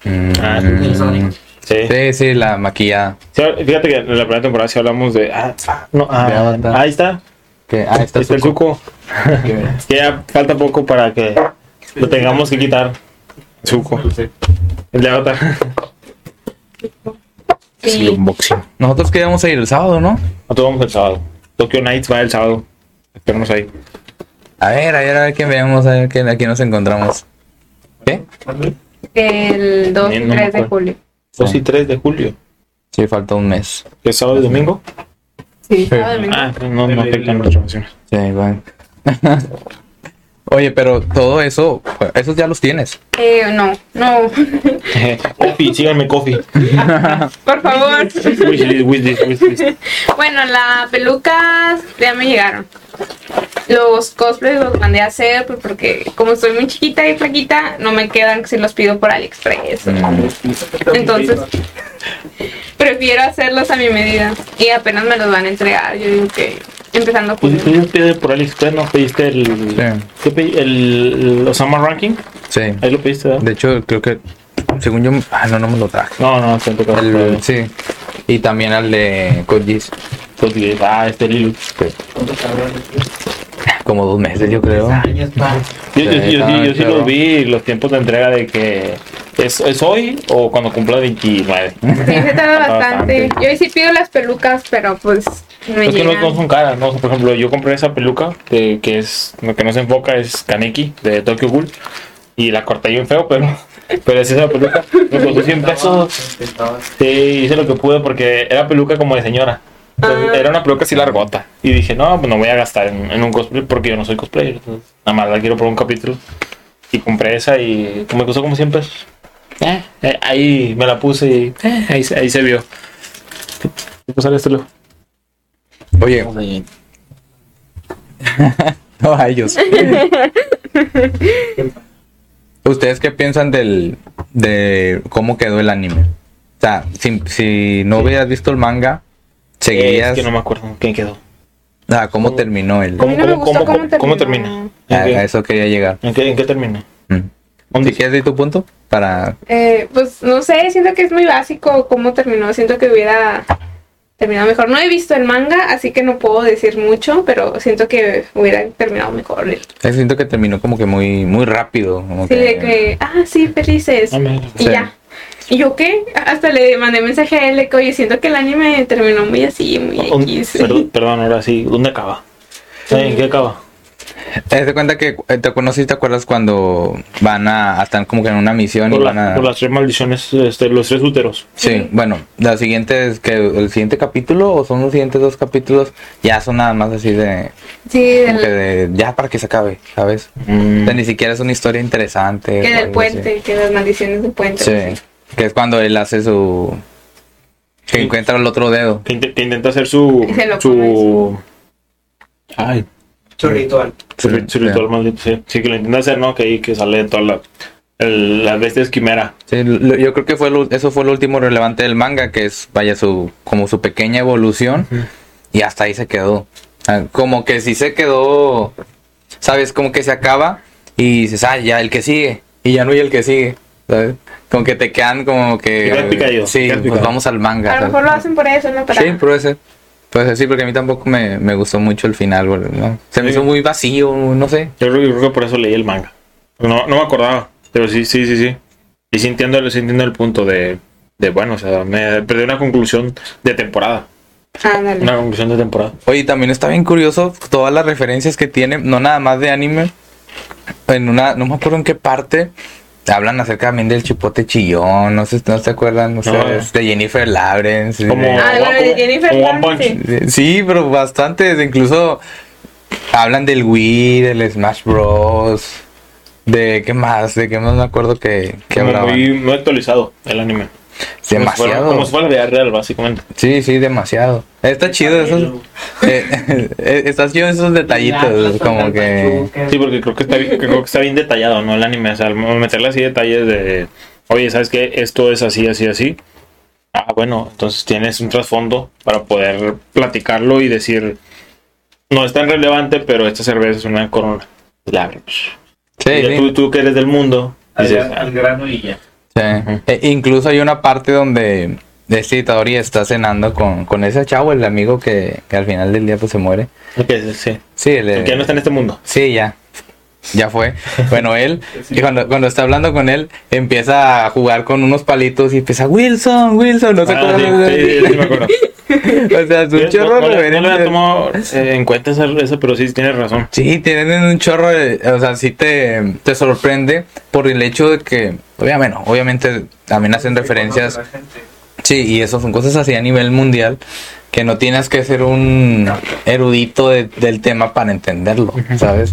Mm, Ah, el Sonic. Sí. Sí, sí, la maquillada. Sí, Fíjate que en la primera temporada sí hablamos de. Ah, ah, no, ah, De ahí está. Que, ah, está Ahí está el suco. Que ya falta poco para que lo tengamos que quitar. Suco. El de Avatar. Sí, Sí. unboxing. Nosotros queríamos ir el sábado, ¿no? Nosotros vamos el sábado. Tokyo Nights va el sábado. Esperamos ahí. A ver, a ver, a ver qué vemos, a ver qué, aquí nos encontramos. ¿Qué? El 2 y Ni- no me 3 de julio. 2 y 3 de julio. Sí, falta un mes. ¿Es sábado y domingo? Sí, sábado y domingo. Ah, no, no las vacaciones. Sí, bueno. Oye, pero todo eso, esos ya los tienes. Eh, no, no. Coffee, síganme Coffee. Por favor. Wishlist, wishlist, wishlist. Bueno, las pelucas ya me llegaron. Los cosplays los mandé a hacer pues, porque como estoy muy chiquita y flaquita, no me quedan si los pido por AliExpress. Entonces, prefiero hacerlos a mi medida. Y apenas me los van a entregar. Yo digo que empezando Pues tú pediste por AliExpress, ¿no? Pediste el... ¿Qué pedí? El, el Osama Ranking. Sí. Ahí lo pediste, ¿verdad? De hecho, creo que, según yo, ah, no, no me lo traje. No, no, tocó. El, sí. Y también al de Code Geass. Ah, este Lilu. Como dos meses, yo creo. Años, pa. Yo, yo, Sí, yo, sí- yo sí claro. los vi, los tiempos de entrega de que es, es hoy o cuando cumpla 29. Sí, se tarda bastante. bastante. Yo sí pido las pelucas, pero pues me Es que no, no son caras, ¿no? Por ejemplo, yo compré esa peluca que, que es lo que no se enfoca es Kaneki de Tokyo Ghoul y la corté bien feo, pero, pero es esa peluca. Me costó 100 pesos. Sí, hice lo que pude porque era peluca como de señora. Entonces, Ah. Era una peluca así largota. Y dije, no, pues no voy a gastar en, en un cosplay porque yo no soy cosplayer. Entonces, nada más la quiero por un capítulo. Y compré esa y me costó como 100 pesos. Eh, ahí me la puse y eh, ahí, se- ahí se vio. ¿Qué cosa esto? Oye, no a ellos. ¿Ustedes qué piensan del de cómo quedó el anime? O sea, si, si no hubieras visto el manga, seguirías. Es que no me acuerdo quién quedó. Ah, cómo terminó el. ¿Cómo- cómo- cómo, cómo termina? A, ¿En qué, a eso quería llegar. en qué- en qué termina? Mm. ¿Dónde- Si quieres decir tu punto para. Eh, pues no sé, siento que es muy básico cómo terminó. Siento que hubiera terminado mejor. No he visto el manga, así que no puedo decir mucho, pero siento que hubiera terminado mejor. eh, Siento que terminó como que muy muy rápido. como Sí, de que, ah, sí, felices. Ah, mira. Y Sí. ya. ¿Y yo qué? Hasta le mandé mensaje a él de que, oye, siento que el anime terminó muy así, muy X. perdón, perdón, ahora sí. ¿Dónde acaba? ¿En qué acaba? Te das cuenta que eh, te no sé si te acuerdas cuando van a, estar como que en una misión y Por, van la- a. por las tres maldiciones, este, los tres úteros. Sí, bueno, la siguiente es que el siguiente capítulo o son los siguientes dos capítulos ya son nada más así de, Sí, como que del, de ya para que se acabe, ¿sabes? Mm. O sea, ni siquiera es una historia interesante. que del puente, que las maldiciones del puente. así. Sí, que es cuando él hace su que Sí. encuentra el otro dedo. Que, que intenta hacer su. Y se lo su... Ay, Su ritual. su, su ritual maldito. Sí. sí, que lo intenta hacer, ¿no? Que ahí que sale toda la. El, las bestias quimera. Sí, lo- yo creo que fue lo- eso fue lo último relevante del manga, que es vaya su como su pequeña evolución y hasta ahí se quedó. Como que si se quedó, sabes, como que se acaba y dices, ah, ya el que sigue y ya no hay el que sigue, ¿sabes? Como que te quedan como que sí, pues vamos al manga. A lo ¿sabes? mejor lo hacen por eso, ¿no? Para... Sí, puede ser. Puede ser, sí, porque a mí tampoco me, me gustó mucho el final, güey, ¿no? Se me Sí. hizo muy vacío, no sé. Yo creo, yo creo que por eso leí el manga. No, no me acordaba, pero sí, sí, sí, sí. Y sí entiendo, sí entiendo el punto de, de, bueno, o sea, me perdí una conclusión de temporada. Ándale. Una conclusión de temporada. Oye, también está bien curioso todas las referencias que tiene, no nada más de anime. En una, no me acuerdo en qué parte, hablan acerca también del chipote chillón, no sé, no se acuerdan, ustedes, de Jennifer Lawrence. de- Como, Ah, bueno, de Jennifer como One Lawrence, Punch. sí. Sí, pero bastantes, incluso hablan del Wii, del Smash Bros. De qué más, de qué más me acuerdo que, que Como hablaban. muy, muy actualizado el anime. Como si fuera- Demasiado. Como si fuera la vida real, básicamente. Sí, sí, demasiado. Está chido esos. eh, eh, está chido esos detallitos, como que. Sí, porque creo que está bien, creo que está bien detallado, ¿no? El anime, o sea, al meterle así detalles de, oye, ¿sabes qué? Esto es así, así, así. Ah, bueno, entonces tienes un trasfondo para poder platicarlo y decir, no es tan relevante, pero esta cerveza es una corona. La. Sí, Y ya sí. tú, tú que eres del mundo, al grano y ya. Sí. E- incluso hay una parte donde este Itadori está cenando con, con ese chavo, el amigo que, que al final del día pues se muere. "Ah, ok, sí, sí. El, El que ya no está en este mundo. sí, ya. Ya fue. Bueno, él, y cuando, cuando está hablando con él, empieza a jugar con unos palitos y empieza, Wilson, Wilson, no sé Ah, cómo. sí, sí, sí, me acuerdo. O sea, es un Yo- chorro no, de no le- no le tomado eh, en cuenta esa, esa, pero sí tienes razón. Sí, tienen un chorro de, o sea, sí te, te sorprende por el hecho de que, obvia- bueno, obviamente también hacen referencias, sí, y eso son cosas así a nivel mundial, que no tienes que ser un erudito de- del tema para entenderlo, ¿sabes?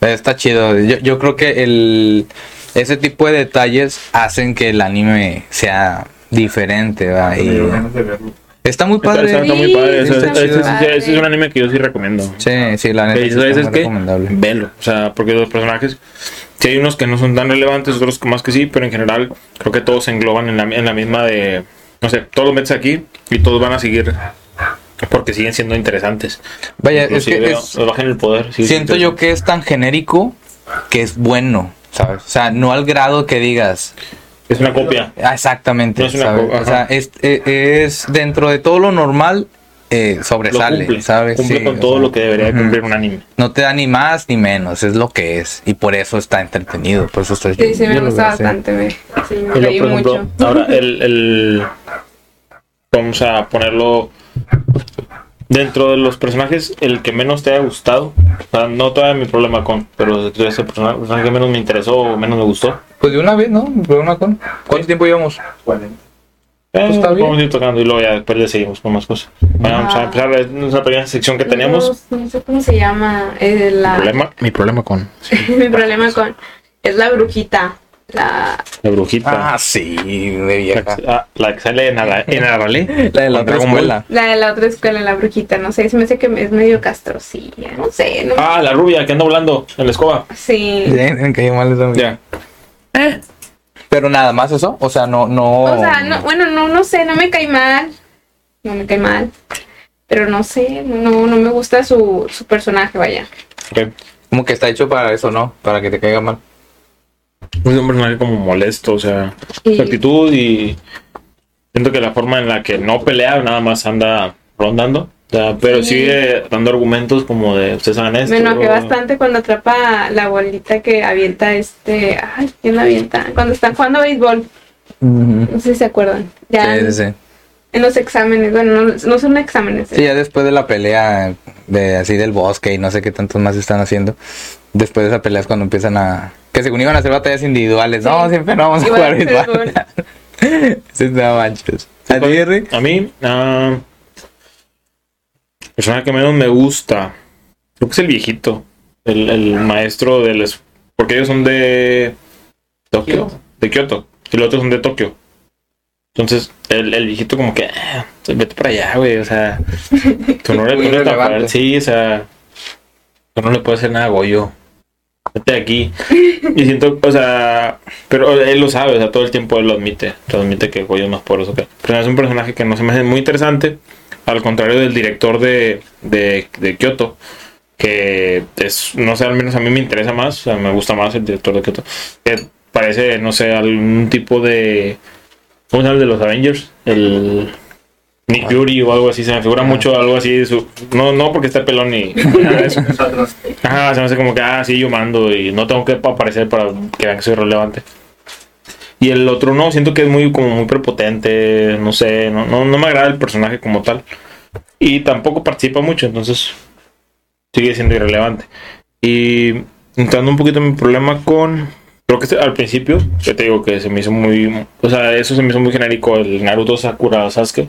Está chido, yo, yo creo que el, ese tipo de detalles hacen que el anime sea diferente, ¿va? Y está muy padre. está- está muy Sí, padre. Ese, está padre. es un anime que yo sí recomiendo. Sí, sí, la neta sí es, es que recomendable. velo, o sea, porque los personajes, si hay unos que no son tan relevantes, otros más que sí, pero en general creo que todos se engloban en la, en la misma de, no sé, todos los metes aquí y todos van a seguir porque siguen siendo interesantes. Vaya, es Inclusive, que es, bajen el poder. sí, Siento sí, yo que es tan genérico que es bueno, ¿sabes? O sea, no al grado que digas. Es una copia. ah, exactamente, No es una ¿sabes? co- O sea, es, eh, es dentro de todo lo normal, eh, Lo sobresale, cumple, ¿sabes? cumple Sí, con todo sea, lo que debería cumplir un anime. No te da ni más ni menos, es lo que es. Y por eso está entretenido, por eso está Sí, sí, me yo gusta bastante. Me, sí, me Y luego, reí por ejemplo, mucho. ahora el, el- vamos a ponerlo dentro de los personajes el que menos te haya gustado o sea, no todavía mi problema con pero ese personaje, personaje que menos me interesó o menos me gustó Pues de una vez, ¿no? Mi problema con. ¿Cuánto tiempo llevamos? eh, está bien. vamos a ir tocando y luego ya después le seguimos con más cosas Bueno, vamos a Ah. empezar es una pequeña sección que teníamos No, no sé cómo se llama. eh, la, problema mi problema con mi problema con. Es la brujita. La. la brujita Ah, sí, de la, vieja. que, ah, la que sale en, Ara- en Arale La de la otra escuela. La de la otra escuela, la brujita. No sé, se me hace que es medio castrosilla. No sé. No, ah la rubia que anda volando en la escoba sí. Sí, me cayó mal esa mujer. Pero nada más eso, o sea, no, no. O sea, no, bueno, no, no sé, no me cae mal. No me cae mal. Pero no sé, no, no me gusta su, su personaje, vaya. Como que está hecho para eso, ¿no? Para que te caiga mal. Es un personaje como molesto, o sea, su actitud y siento que la forma en la que no pelea, nada más anda rondando, o sea, pero Sí. sigue dando argumentos como de ustedes hagan esto. Me enojé bastante cuando atrapa la bolita que avienta este. Ay, ¿quién la avienta? Cuando están jugando béisbol. No sé si se acuerdan. Ya Sí, sí, sí. en los exámenes. Bueno, no, no son exámenes. Sí, ya después de la pelea de así del bosque y no sé qué tantos más están haciendo. Después de esa pelea es cuando empiezan a. Que según iban a hacer batallas individuales. Sí. No, siempre no vamos a jugar béisbol. Sí, está manches. ¿A ti, Jerry? A mí, ah, el personaje que menos me gusta, creo que es el viejito, el, el maestro del... Porque ellos son de Tokio, de Kioto, y los otros son de Tokio. Entonces, el, el viejito como que, "Ah, vete para allá, güey, o sea, tú no, le- relevante. tapas- sí, o sea, tú no le puedes hacer nada a Goyo. Vete de aquí. Y siento, o sea, pero él lo sabe, o sea, todo el tiempo él lo admite. Lo admite que Goyo es más poderoso que. Pero es un personaje que no se me hace muy interesante. Al contrario del director de, de, de Kyoto. Que es, no sé, al menos a mí me interesa más. O sea, me gusta más el director de Kyoto. Que parece, no sé, algún tipo de. ¿Cómo se llama el de los Avengers? El. Nick Fury o algo así. Se me figura mucho algo así. de su- no, no porque esté pelón ni nada de eso. Ajá, se me hace como que, ah, sí, yo mando y no tengo que aparecer para que vean que soy relevante. Y el otro no, siento que es muy, como muy prepotente, no sé, no, no, no me agrada el personaje como tal. Y tampoco participa mucho, entonces sigue siendo irrelevante. Y entrando un poquito en mi problema con, creo que al principio, yo te digo que se me hizo muy, o sea, eso se me hizo muy genérico, el Naruto Sakura Sasuke,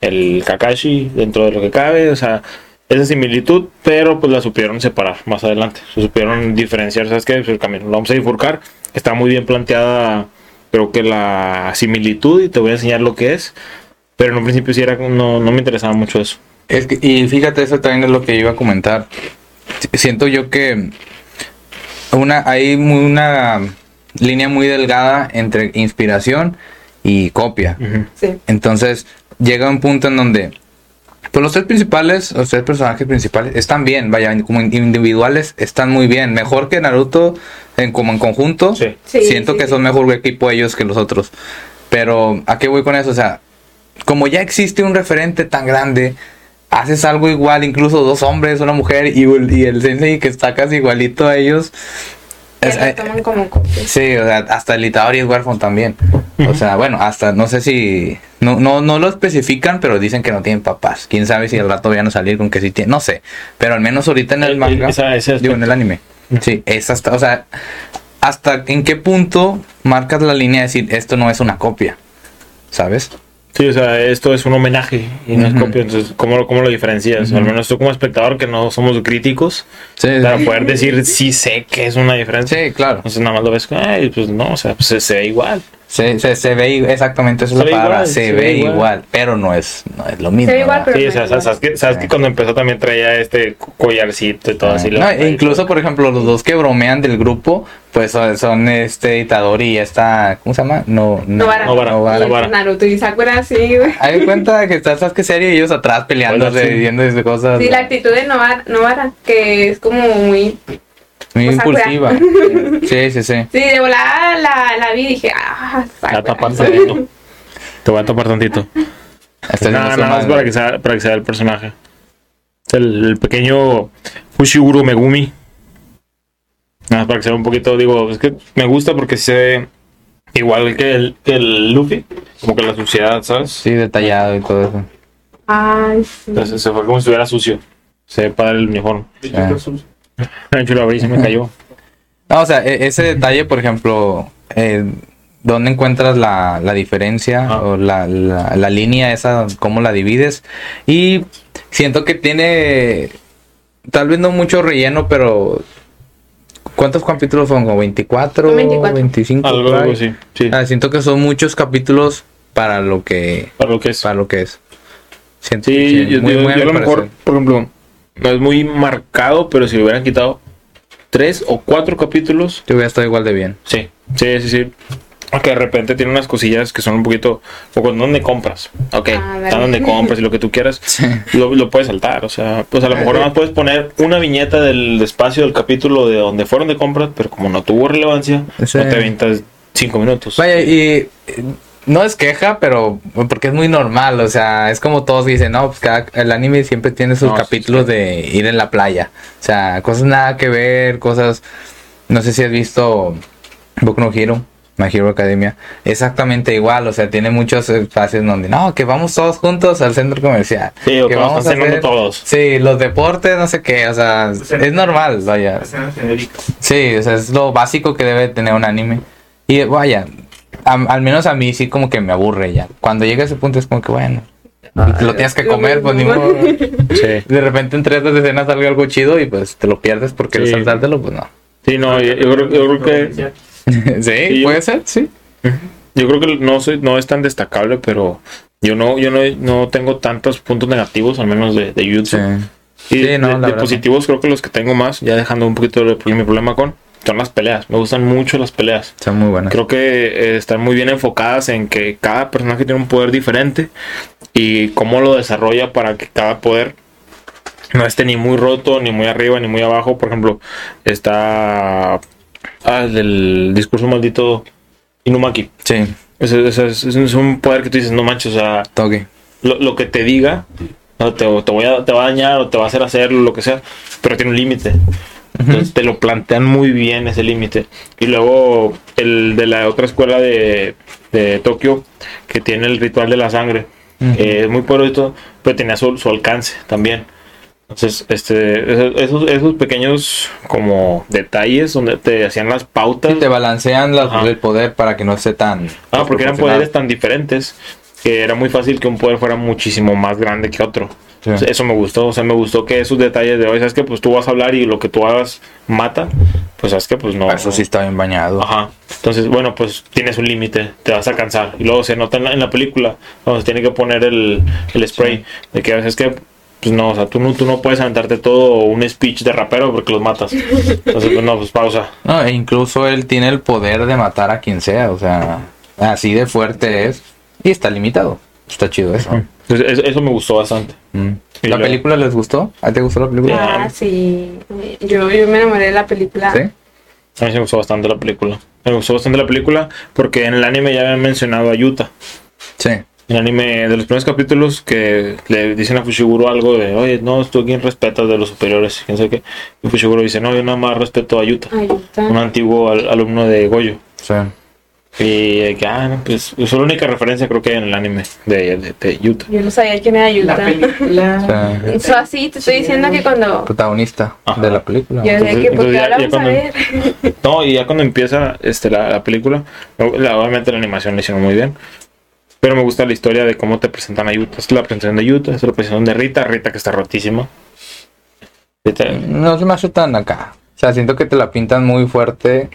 el Kakashi dentro de lo que cabe, o sea, esa similitud, pero pues la supieron separar más adelante. Se supieron diferenciar, ¿sabes qué? Pues el camino. Lo vamos a bifurcar. Está muy bien planteada, creo que la similitud y te voy a enseñar lo que es. Pero en un principio sí era, no, no me interesaba mucho eso. Es que, y fíjate, eso también es lo que iba a comentar. Si- Siento yo que una, hay muy- una línea muy delgada entre inspiración y copia. Sí. Entonces llega un punto en donde pues los tres principales, los tres personajes principales están bien, vaya, como individuales están muy bien, mejor que Naruto en como en conjunto. Sí. Sí, Siento sí, que sí. son mejor equipo ellos que los otros. Pero ¿a qué voy con eso? O sea, como ya existe un referente tan grande, haces algo igual, incluso dos hombres, una mujer y el sensei que está casi igualito a ellos, Que Es- lo eh, toman como copia. Sí, o sea, hasta el Itadori es huérfano también. O sea, bueno, hasta no sé si. No, no, no lo especifican, pero dicen que no tienen papás. Quién sabe si al rato vayan a salir con que sí tienen. No sé. Pero al menos ahorita en el El- manga. esa- ese digo, en el anime. Sí, es hasta. O sea, hasta en qué punto marcas la línea de decir esto no es una copia. ¿Sabes? Sí, o sea, esto es un homenaje y no es copia. Entonces, ¿cómo, lo- cómo lo diferencias? Al menos tú como espectador, que no somos críticos, Sí, para poder decir sí sé que es una diferencia. sí claro. Entonces nada más lo ves, ay, pues no, o sea, pues se, se ve igual. Se, se, se ve exactamente, esa es la palabra. igual, se, ve igual. pero no es, no es lo mismo. Se ve igual, pero- Sí, o sea, sabes, sabes que, sabes que cuando empezó también traía este collarcito y todo así. No, lo- e incluso, por ejemplo, los dos que bromean del grupo, pues son, son este Itadori y esta, ¿cómo se llama? No, Novara. Novara. Novara. Y Novara. Naruto y Sakura, sí, güey. Hay cuenta que estás, ¿sabes qué serie? Ellos atrás peleándose, sí. diciendo esas cosas. Sí, la actitud de Novara, Novara que es como muy... Muy o impulsiva. Sí, sí, sí. Sí, de volada la, la vi y dije, ah, Sakura. tapar tantito. Te voy a tapar tantito. Nada, nada más para que, sea, para que sea el personaje. El, el pequeño Fushiguro Megumi. Nada más para que sea un poquito, digo, es que me gusta porque se ve igual que el, que el Luffy, como que la suciedad, ¿sabes? Sí, detallado y todo eso. Ay, sí. Entonces se fue como si estuviera sucio. Se ve padre el uniforme. Ah. Hecho, lo abrí y se me cayó. No, o sea, e- ese detalle, por ejemplo, eh, ¿dónde encuentras la, la diferencia Ah. o la, la, la línea esa, cómo la divides? Y siento que tiene, tal vez no mucho relleno, pero ¿cuántos capítulos son? ¿Como 24? Son 24. 25? Algo, algo así. Sí, Ah, siento que son muchos capítulos para lo que, para lo que es. para lo que es. Siento Sí, que yo, muy yo- muy a yo a lo mejor, por ejemplo, no es muy marcado, pero si le hubieran quitado tres o cuatro capítulos, Yo hubiera estado igual de bien. sí, sí, sí, sí. Que de repente tiene unas cosillas que son un poquito, o con donde compras, ok, Ah, está donde compras y lo que tú quieras, lo, lo puedes saltar, o sea, pues a lo mejor nada más puedes poner una viñeta del espacio del capítulo de donde fueron de compras, pero como no tuvo relevancia, Sí. no te aventas cinco minutos. Vaya, y no es queja, pero porque es muy normal, o sea, es como todos dicen, no, pues cada, el anime siempre tiene sus No, sí, capítulos de ir en la playa, o sea, cosas nada que ver, cosas, no sé si has visto Boku no Hero, My Hero Academia, exactamente igual, o sea, tiene muchos espacios donde, no, que vamos todos juntos al centro comercial, Sí, o que cuando están cenando todos. sí, los deportes, no sé qué, o sea, es normal, vaya. Sí, o sea, es lo básico que debe tener un anime. Y vaya, al menos a mí sí como que me aburre ya. Cuando llega ese punto es como que bueno, lo tienes que comer, pues ni mismo. modo. Sí. De repente entre estas escenas salga algo chido y pues te lo pierdes porque Sí. saltártelo, pues no. Sí, no, yo, yo creo, yo creo que sí, puede ser, sí. Yo creo que no soy, no es tan destacable, pero yo no, yo no, no tengo tantos puntos negativos, al menos de, de Sí. YouTube. Y Sí, de, no, de- la de positivos creo que los que tengo más, ya dejando un poquito de mi problema con, son las peleas. Me gustan mucho las peleas. Son muy buenas. Creo que eh, están muy bien enfocadas en que cada personaje tiene un poder diferente y cómo lo desarrolla para que cada poder no esté ni muy roto, ni muy arriba, ni muy abajo. Por ejemplo, está ah, el del discurso maldito Inumaki. Sí, ese es, ese es un poder que tú dices, no manches, o sea, toque. lo, lo que te diga te, te voy a, te va a dañar o te va a hacer hacerlo, lo que sea, pero tiene un límite. Entonces te lo plantean muy bien ese límite. Y luego el de la otra escuela de, de Tokio, que tiene el ritual de la sangre, eh, es muy poderoso, pero tenía su, su alcance también. Entonces, este, esos, esos pequeños como detalles donde te hacían las pautas. Sí, te balancean el poder para que no esté tan... Ah, porque eran poderes tan diferentes que era muy fácil que un poder fuera muchísimo más grande que otro. Sí. Eso me gustó, o sea, me gustó que esos detalles de hoy, sabes que pues tú vas a hablar y lo que tú hagas mata, pues sabes que pues no. Eso sí está bien bañado. Ajá. Entonces, bueno, pues tienes un límite, te vas a cansar. Y luego se nota en la, en la película, cuando se tiene que poner el, el spray, de que a veces que, pues no, o sea, tú no, tú no puedes aventarte todo un speech de rapero porque los matas. Entonces, pues no, pues pausa. No, e incluso él tiene el poder de matar a quien sea, o sea, así de fuerte es. Y está limitado. Está chido eso. Entonces, eso, eso me gustó bastante. Mm. ¿La luego- película les gustó? ¿A ti te gustó la película? Ah, sí. Yo, yo me enamoré de la película. ¿Sí? A mí me gustó bastante la película. Me gustó bastante la película porque en el anime ya habían mencionado a Yuta. Sí. el anime de los primeros capítulos que le dicen a Fushiguro algo de, oye, no, tú quién respetas de los superiores, quién sabe qué. Y Fushiguro dice, no, yo nada más respeto a Yuta, está. un antiguo al- alumno de Goyo. Sí. Y que, ah, no, pues es la única referencia creo que hay en el anime de, de, de Yuta. Yo no sabía quién era La Yuta. película. Eso así, te estoy diciendo que cuando. Protagonista Ajá. de la película. Yo Entonces- que, ¿por qué entonces ya- ya a ver? No, y ya cuando empieza este, la, la película, la- obviamente la animación la hicieron muy bien. Pero me gusta la historia de cómo te presentan a Yuta. Es la presentación de Yuta, es la presentación de Rita, Rita que está rotísima. Rita- No se me hace tan acá. O sea, siento que te la pintan muy fuerte.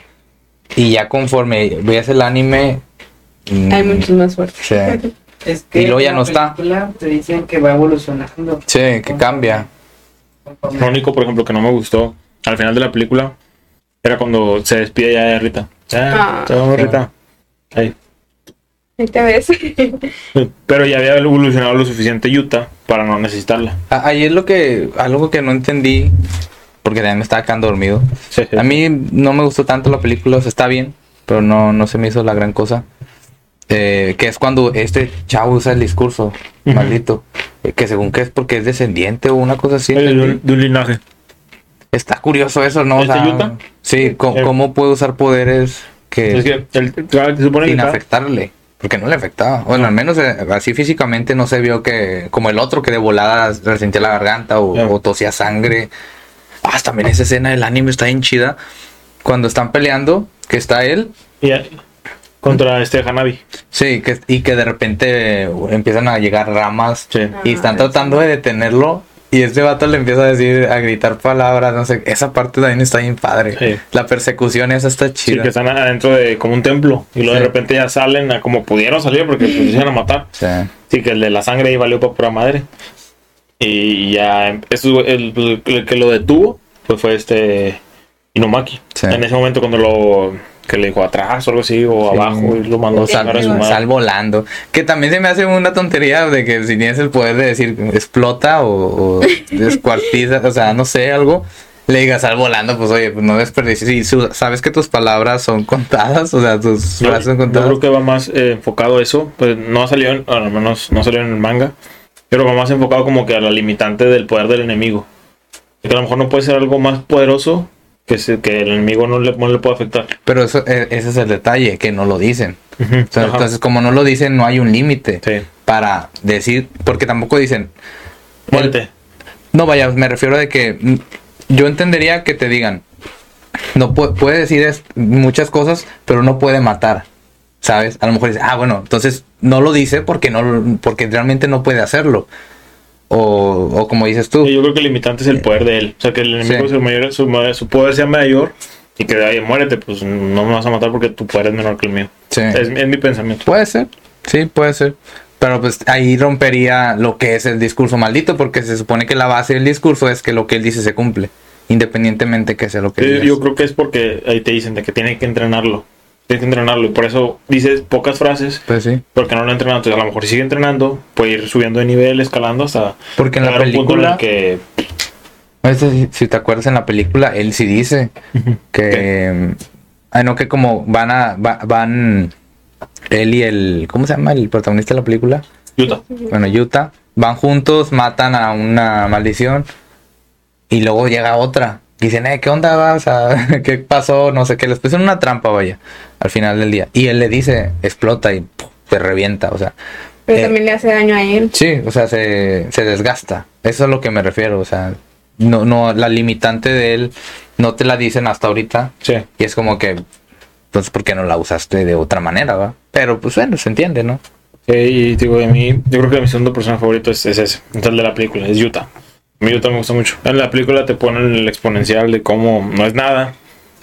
Y ya conforme veas el anime. mm, Hay muchos más fuertes. Sí, Es que Y luego ya no está. Te dicen que va evolucionando. sí, que cambia. Lo único, por ejemplo, que no me gustó al final de la película era cuando se despide ya de Rita. Ah. te vamos, Rita. Ahí. Ahí te ves. Pero ya había evolucionado lo suficiente Yuta para no necesitarla. Ahí es lo que. Algo que no entendí. Porque también me estaba quedando dormido. A mí no me gustó tanto la película, o sea, está bien, pero no, no se me hizo la gran cosa. Eh, que es cuando este chavo usa el discurso, maldito. eh, que según que es porque es descendiente o una cosa así. de, un, de un linaje. Está curioso eso, ¿no? O ¿Este sea, Utah? Sí, co- Eh. ¿cómo puede usar poderes que, Es que el, claro, se supone que sin cada- afectarle? Porque no le afectaba. Bueno, al menos así físicamente no se vio que, como el otro que de volada resentía la garganta o tosía sangre. Ah, también esa escena del anime está bien chida. Cuando están peleando, que está él, y- contra este Hanabi. sí, que, y que de repente eh, empiezan a llegar ramas Sí. y están tratando de detenerlo. Y este vato le empieza a decir, a gritar palabras, no sé, esa parte también está bien padre. Sí. La persecución esa está Sí, chida. que están adentro de como un templo. Y luego de Sí. repente ya salen a como pudieron salir porque los iban a matar. Sí. Sí, que el de la sangre ahí valió para pura madre. Y ya, em- eso, el, el- el que lo detuvo pues fue este Inumaki. Sí. En ese momento cuando lo, que le dijo atrás o algo así, o Sí. abajo, y lo mandó a sal, sacar a su madre. sal volando. Que también se me hace una tontería de que si tienes el poder de decir explota o, o descuartiza, o sea, no sé, algo, le digas sal volando, pues oye, pues no desperdicies. Si su- sabes que tus palabras son contadas, o sea, tus Yo, frases son yo contadas. creo que va más eh, enfocado a eso. Pues no ha salido, en- al menos no salió en el manga. Pero va más enfocado como que a la limitante del poder del enemigo. Que a lo mejor no puede ser algo más poderoso que, se- que el enemigo no le, no le puede afectar. Pero eso, e- ese es el detalle, que no lo dicen. O sea, entonces, como no lo dicen, no hay un límite Sí. para decir, porque tampoco dicen, Muerte. No, vaya, me refiero de que mm, yo entendería que te digan, no pu- puede decir es- muchas cosas, pero no puede matar, ¿sabes? A lo mejor dice, ah, bueno, entonces no lo dice porque no, porque realmente no puede hacerlo. O, o como dices tú, Sí, yo creo que el limitante es el poder de él. O sea, que el enemigo Sí. su, mayor, su, poder sea mayor y que ahí muérete, pues no me vas a matar porque tu poder es menor que el mío. Sí. Es, es mi pensamiento. puede ser, sí, puede ser. Pero pues ahí rompería lo que es el discurso maldito, porque se supone que la base del discurso es que lo que él dice se cumple, independientemente que sea lo que Sí, digas. yo creo que es porque ahí te dicen de que tiene que entrenarlo. Tienes que entrenarlo y por eso dices pocas frases Pues sí. porque no lo ha entrenado. Entonces a lo mejor si sigue entrenando puede ir subiendo de nivel, escalando hasta Porque en la llegar a un punto en película- que si, si te acuerdas en la película, él sí dice que. Ay, no, que como van a. va- van. Él y el. ¿Cómo se llama el protagonista de la película? Utah. Bueno, Utah. Van juntos, matan a una maldición. Y luego llega otra. Dicen, eh, ¿qué onda vas? a- ¿Qué pasó? No sé qué. Les pusieron una trampa, vaya. Al final del día. Y él le dice, explota y ¡pum! se revienta. O sea, Pero Eh, también le hace daño a él. Sí, o sea, se, se desgasta. Eso es a lo que me refiero. O sea, no, no, la limitante de él no te la dicen hasta ahorita. Sí. Y es como que, entonces, ¿por qué no la usaste de otra manera, va? Pero, pues bueno, se entiende, ¿no? Sí, y digo, a mí, yo creo que mi segundo personaje favorito es, es ese, es el de la película, es Utah. A mí Utah me gusta mucho. En la película te ponen el exponencial de cómo no es nada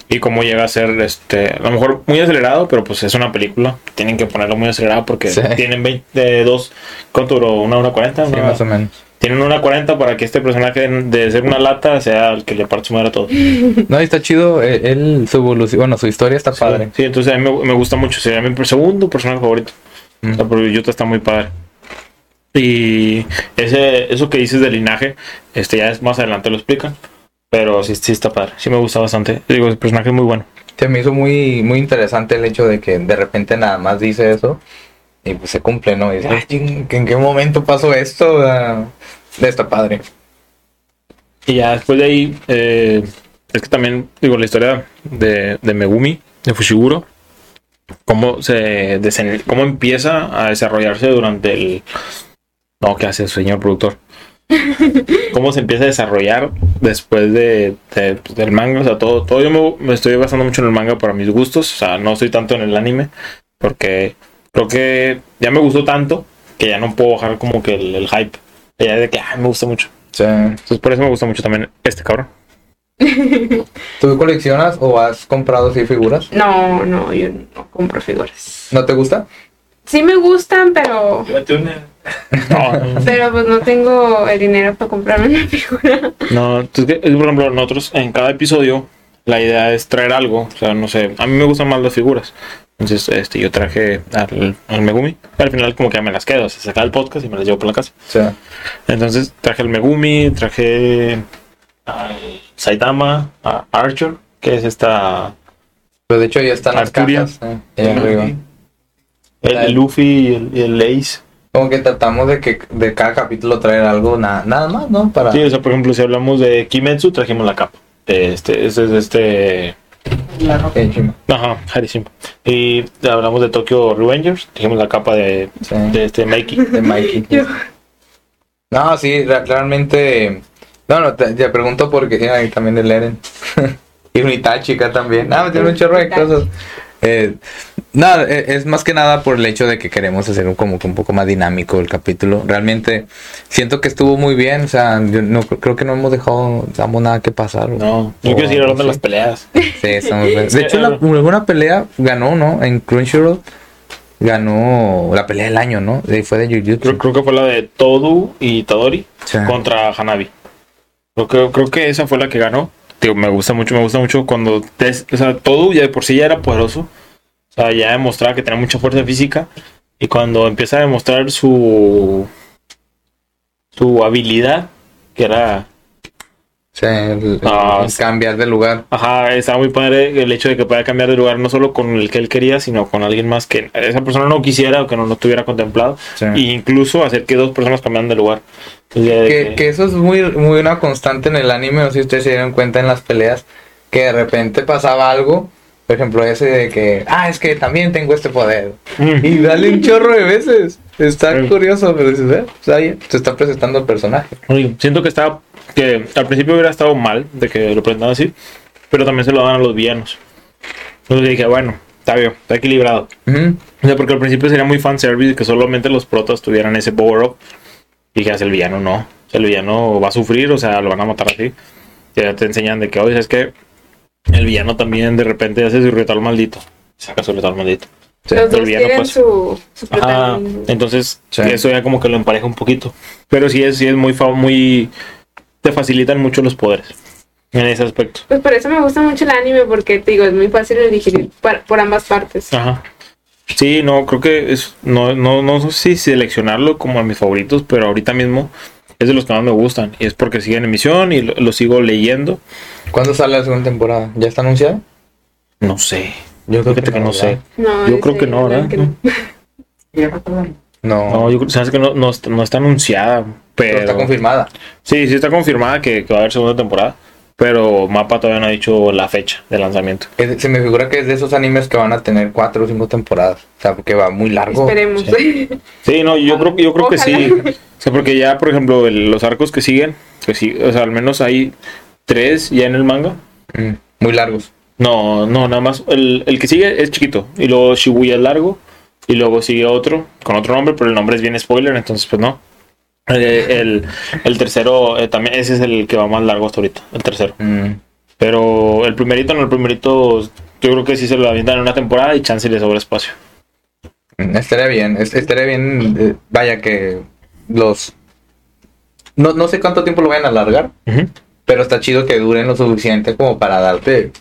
y cómo llega a ser, este, a lo mejor muy acelerado, pero pues es una película. Tienen que ponerlo muy acelerado porque Sí. tienen 22, ¿cuánto duró? ¿Una hora 40? Sí, Una- más o menos. Tienen una 40 para que este personaje de ser una lata sea el que le parte su madre a todo. No, y está chido. eh, Él, su evolución, bueno, su historia está padre. Sí, entonces a mí me, me gusta mucho. Sería mi segundo personaje favorito. Mm. O sea, porque Utah está muy padre. Y ese, eso que dices del linaje, este ya es más adelante lo explican. Pero sí, sí está padre. Sí me gusta bastante. Digo, el personaje es muy bueno. Se me hizo muy, muy interesante el hecho de que de repente nada más dice eso. y pues se cumple, ¿no? Y dices, "Ay, ¿en qué momento pasó esto? Ah, Está padre. Y ya después de ahí, eh, es que también, digo, la historia de, de Megumi, de Fushiguro, cómo se desen- cómo empieza a desarrollarse durante el. No, ¿qué hace el señor productor? Cómo se empieza a desarrollar después de, de- pues, del manga. O sea, todo, todo yo me, me estoy basando mucho en el manga para mis gustos. O sea, no estoy tanto en el anime. Porque creo que ya me gustó tanto que ya no puedo bajar como que el, el hype. Ya de que ay, me gusta mucho. O sea, Entonces por eso me gusta mucho también este cabrón. ¿Tú coleccionas o has comprado así figuras? No, no, yo no compro figuras. ¿No te gusta? Sí me gustan, pero No, pero pues no tengo el dinero para comprarme una figura. no, entonces, por ejemplo, nosotros en cada episodio la idea es traer algo. O sea, no sé, a mí me gustan más las figuras. Entonces, este, yo traje al, al Megumi. Al final como que ya me las quedo. Se saca el podcast y me las llevo por la casa. O sea, Entonces traje al Megumi, traje al Saitama, a Archer, que es esta... pues de hecho ya están las cajas. eh, ahí arriba. El, el Luffy y el, y el Ace. Como que tratamos de que de cada capítulo traer algo, na- nada más, ¿no? Para... Sí, o sea, por ejemplo, si hablamos de Kimetsu, trajimos la capa. Este, este es este... La chima. Ajá, Harisimba. Y hablamos de Tokyo Revengers, dijimos la capa de, Sí. de este Mikey. de Mikey. Yo- No, sí, re- realmente. No, no, te, te pregunto porque sí, ahí también el Eren. y un Itachi acá también. Ah, me tiene un chorro de cosas. Eh, no, eh, es más que nada por el hecho de que queremos hacer un, como que un poco más dinámico el capítulo. Realmente siento que estuvo muy bien. O sea, yo no creo que no hemos dejado damos nada que pasar. No, yo quiero seguir hablando de las peleas. Sí, estamos bien. De hecho, la, alguna pelea ganó, ¿no? En Crunchyroll ganó la pelea del año, ¿no? Fue de Jujutsu. Creo, creo que fue la de Todu y Tadori Sí. contra Hanabi. Creo que, creo que esa fue la que ganó. Digo, me gusta mucho, me gusta mucho cuando te- o sea, Todu ya de por sí ya era poderoso. O sea, ya demostraba que tenía mucha fuerza física. Y cuando empieza a demostrar su su habilidad, que era Sí, el- el- Ah, el cambiar de lugar. Ajá, estaba muy padre el hecho de que pueda cambiar de lugar no solo con el que él quería, sino con alguien más que esa persona no quisiera o que no lo tuviera contemplado. Sí. E incluso hacer que dos personas cambiaran de lugar. Entonces, Que, que- que eso es muy, muy una constante en el anime, no sé si ustedes se dieron cuenta en las peleas, que de repente pasaba algo, por ejemplo ese de que, ah, es que también tengo este poder. Mm. Y dale un chorro de veces. Está curioso, pero dices, "Eh, pues ahí se está presentando el personaje. Oye, Siento que estaba, que al principio hubiera estado mal de que lo presentaran así, pero también se lo dan a los villanos. Entonces dije, bueno, está bien, está equilibrado. O sea, porque al principio sería muy fanservice que solamente los protas tuvieran ese power up. Y dije, el villano no. O sea, el villano va a sufrir, o sea, lo van a matar así. Ya te enseñan de que, oye, es que el villano también de repente hace su ritual maldito. Saca su ritual maldito. Sí. Los el villano, pues. su, su Ajá, protagonismo. entonces Sí. eso ya como que lo empareja un poquito. Pero sí es, sí es muy, fa- muy... Te facilitan mucho los poderes en ese aspecto. Pues por eso me gusta mucho el anime, porque te digo, es muy fácil de digerir por, por ambas partes. Ajá. Sí, no, creo que es... No, no, no sé si seleccionarlo como a mis favoritos, pero ahorita mismo es de los que más me gustan. Y es porque siguen en emisión y lo, lo sigo leyendo. ¿Cuándo sale la segunda temporada? ¿Ya está anunciada? No sé. Yo Fíjate que no sé. No, Yo creo que no, ¿verdad? que no. No, No, yo creo sabes que no, no, está, no está anunciada. pero Pero... está confirmada. Sí, sí está confirmada que, que va a haber segunda temporada. Pero Mapa todavía no ha dicho la fecha de lanzamiento. Es- se me figura que es de esos animes que van a tener cuatro o cinco temporadas. O sea, porque va muy largo. Esperemos. Sí, no, yo creo, yo creo que sí. Sea, porque ya, por ejemplo, el- los arcos que siguen, que sí, o sea, al menos hay tres ya en el manga. Mm, muy largos. No, no, nada más. El, el que sigue es chiquito. Y luego Shibuya es largo. Y luego sigue otro con otro nombre, pero el nombre es bien spoiler, entonces pues no. Eh, el, el tercero, eh, también ese es el que va más largo hasta ahorita, el tercero. Mm. Pero el primerito, no, el primerito, yo creo que sí se lo avientan en una temporada y chance le sobra espacio. Mm, Estaría bien, es- estaría bien, eh, vaya que los... No, no sé cuánto tiempo lo vayan a alargar, pero está chido que duren lo suficiente como para darte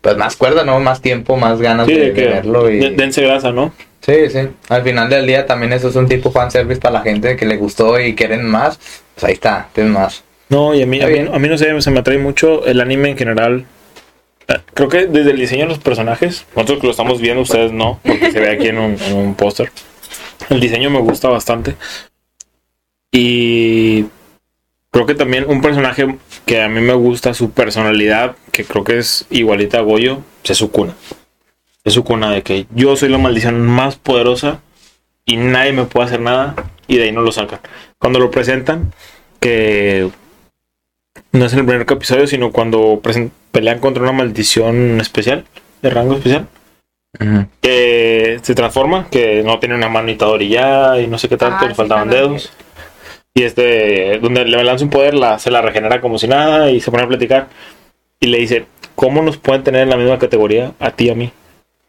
pues más cuerda, ¿no? Más tiempo, más ganas Sí, de, de que verlo. Y... de- dense grasa, ¿no? Sí, sí. Al final del día también eso es un tipo fanservice para la gente que le gustó y quieren más. Pues ahí está, tienen más. No, y a mí, a mí, a mí no sé, se me atrae mucho el anime en general. Eh, Creo que desde el diseño de los personajes, nosotros que lo estamos viendo, ustedes no, porque se ve aquí en un, en un póster. El diseño me gusta bastante. Y creo que también un personaje que a mí me gusta su personalidad, que creo que es igualita a Goyo, es su cuna. Es su cuna de que yo soy la maldición más poderosa y nadie me puede hacer nada y de ahí no lo sacan. Cuando lo presentan, que no es en el primer episodio, sino cuando pelean contra una maldición especial, de rango especial que se transforma, que no tiene una mano Itadori ya y no sé qué tanto, Ah, le faltaban dedos. Y este, donde le lanza un poder, la, se la regenera como si nada y se pone a platicar. Y le dice, ¿cómo nos pueden tener en la misma categoría a ti y a mí?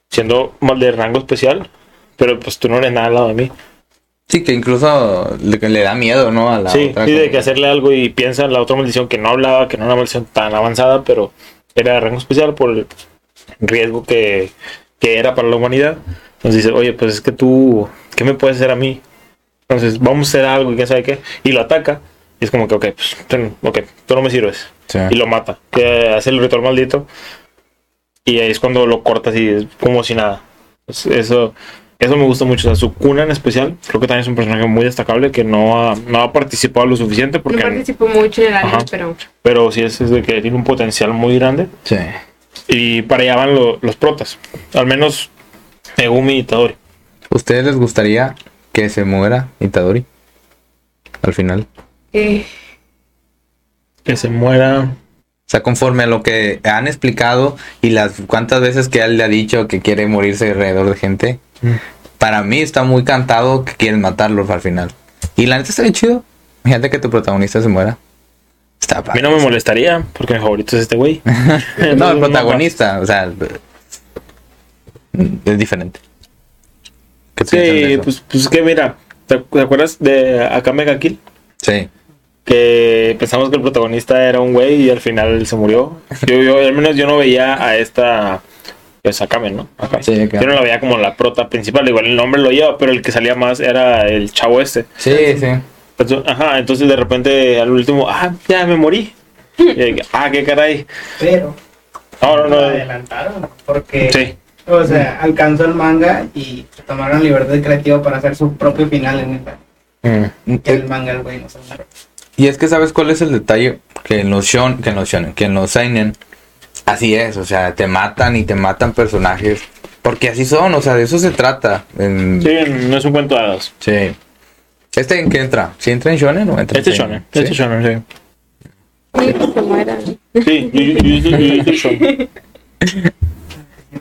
Siendo mal de rango especial, pero pues tú no eres nada al lado de mí. Sí, que incluso le, le da miedo, ¿no? A la sí, otra sí, de que hacerle algo y piensa en la otra maldición que no hablaba, que no era una maldición tan avanzada, pero era de rango especial por el riesgo que, que era para la humanidad. Entonces dice, oye, pues es que tú, ¿qué me puedes hacer a mí? Entonces vamos a hacer algo y quién sabe qué. Y lo ataca. Y es como que, ok, pues, ten- ok, tú no me sirves. Sí. Y lo mata. Que hace el ritual maldito. Y ahí es cuando lo cortas y es como si nada. Pues eso, eso me gusta mucho. O sea, su cuna en especial, creo que también es un personaje muy destacable que no ha, no ha participado lo suficiente No porque participo mucho en el anime, pero pero sí es, es de que tiene un potencial muy grande Sí. y para allá van lo- los protas al menos Megumi y Itadori ¿Ustedes les gustaría que se muera Itadori? Al final. eh, que se muera O sea, conforme a lo que han explicado y las cuantas veces que él le ha dicho que quiere morirse alrededor de gente, Mm. para mí está muy cantado que quieren matarlos al final. Y la neta está bien chido. Imagínate que tu protagonista se muera. Está a mí no me molestaría porque mi favorito es este güey No, el protagonista, o sea, es diferente. ¿Qué piensan de sí pues, pues que mira ¿te, acuerdas de Akame ga Kill? Sí. que pensamos que el protagonista era un güey y al final se murió yo, yo al menos yo no veía a esta pues Akame ¿no? Akame. Sí, yo no la veía como la prota principal igual el nombre lo lleva pero el que salía más era el chavo este Sí, sí. Entonces, ajá, entonces de repente al último, ah, ya me morí. Y que, ah, qué caray. Pero No, no, lo no. adelantaron porque Sí, o sea, alcanzó el manga y se tomaron libertad creativa para hacer su propio final en el, Mm. que el manga el güey no. Y es que sabes cuál es el detalle que en los shon, que en los shonen, que en los seinen así es, o sea, te matan y te matan personajes porque así son, o sea, de eso se trata. En- Sí, no es un cuento de hadas. sí. ¿Este en qué entra? ¿Sí entra en shonen o entra en Este seinen? shonen, este ¿Sí? shonen, sí, que se mueran. sí. Yo, yo, yo, yo- yo- yo- shonen.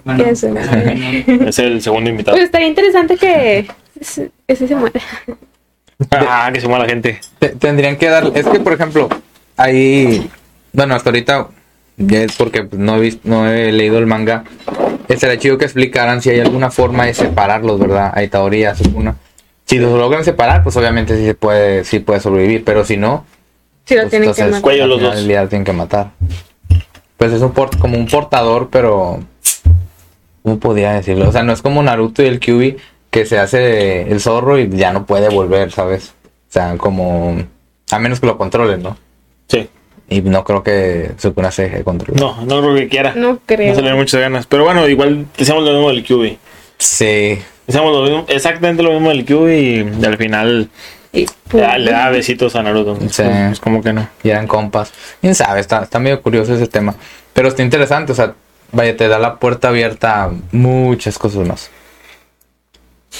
Bueno. Es el segundo invitado. Pues estaría interesante que ese se muera. Ah, que se mueva la gente. Te- Tendrían que dar, es que por ejemplo, ahí, bueno, hasta ahorita ya es porque no he visto, no he leído el manga. Estaría chido que explicaran si hay alguna forma de separarlos, ¿verdad? A Itadori y a Sukuna. Si los logran separar, pues obviamente sí se puede, sí puede sobrevivir, pero si no, Si lo pues, tienen que entonces, matar. Cuello al los dos. tienen que matar. Pues es un port, como un portador, pero ¿cómo podría decirlo? O sea, no es como Naruto y el Kyuubi que se hace el zorro y ya no puede volver, ¿sabes? O sea, como a menos que lo controlen, ¿no? Sí. Y no creo que Sukuna se deje controlar. No, no creo que quiera. No No creo. se le muchas ganas. Pero bueno, igual decíamos lo mismo del QB. Sí. Decíamos lo mismo, exactamente lo mismo del QB y al final Y, ya le da besitos a Naruto. Sí. Pues como que no. Y eran compas. Quién sabe, está, está medio curioso ese tema. Pero está interesante, o sea, vaya, te da la puerta abierta a muchas cosas más.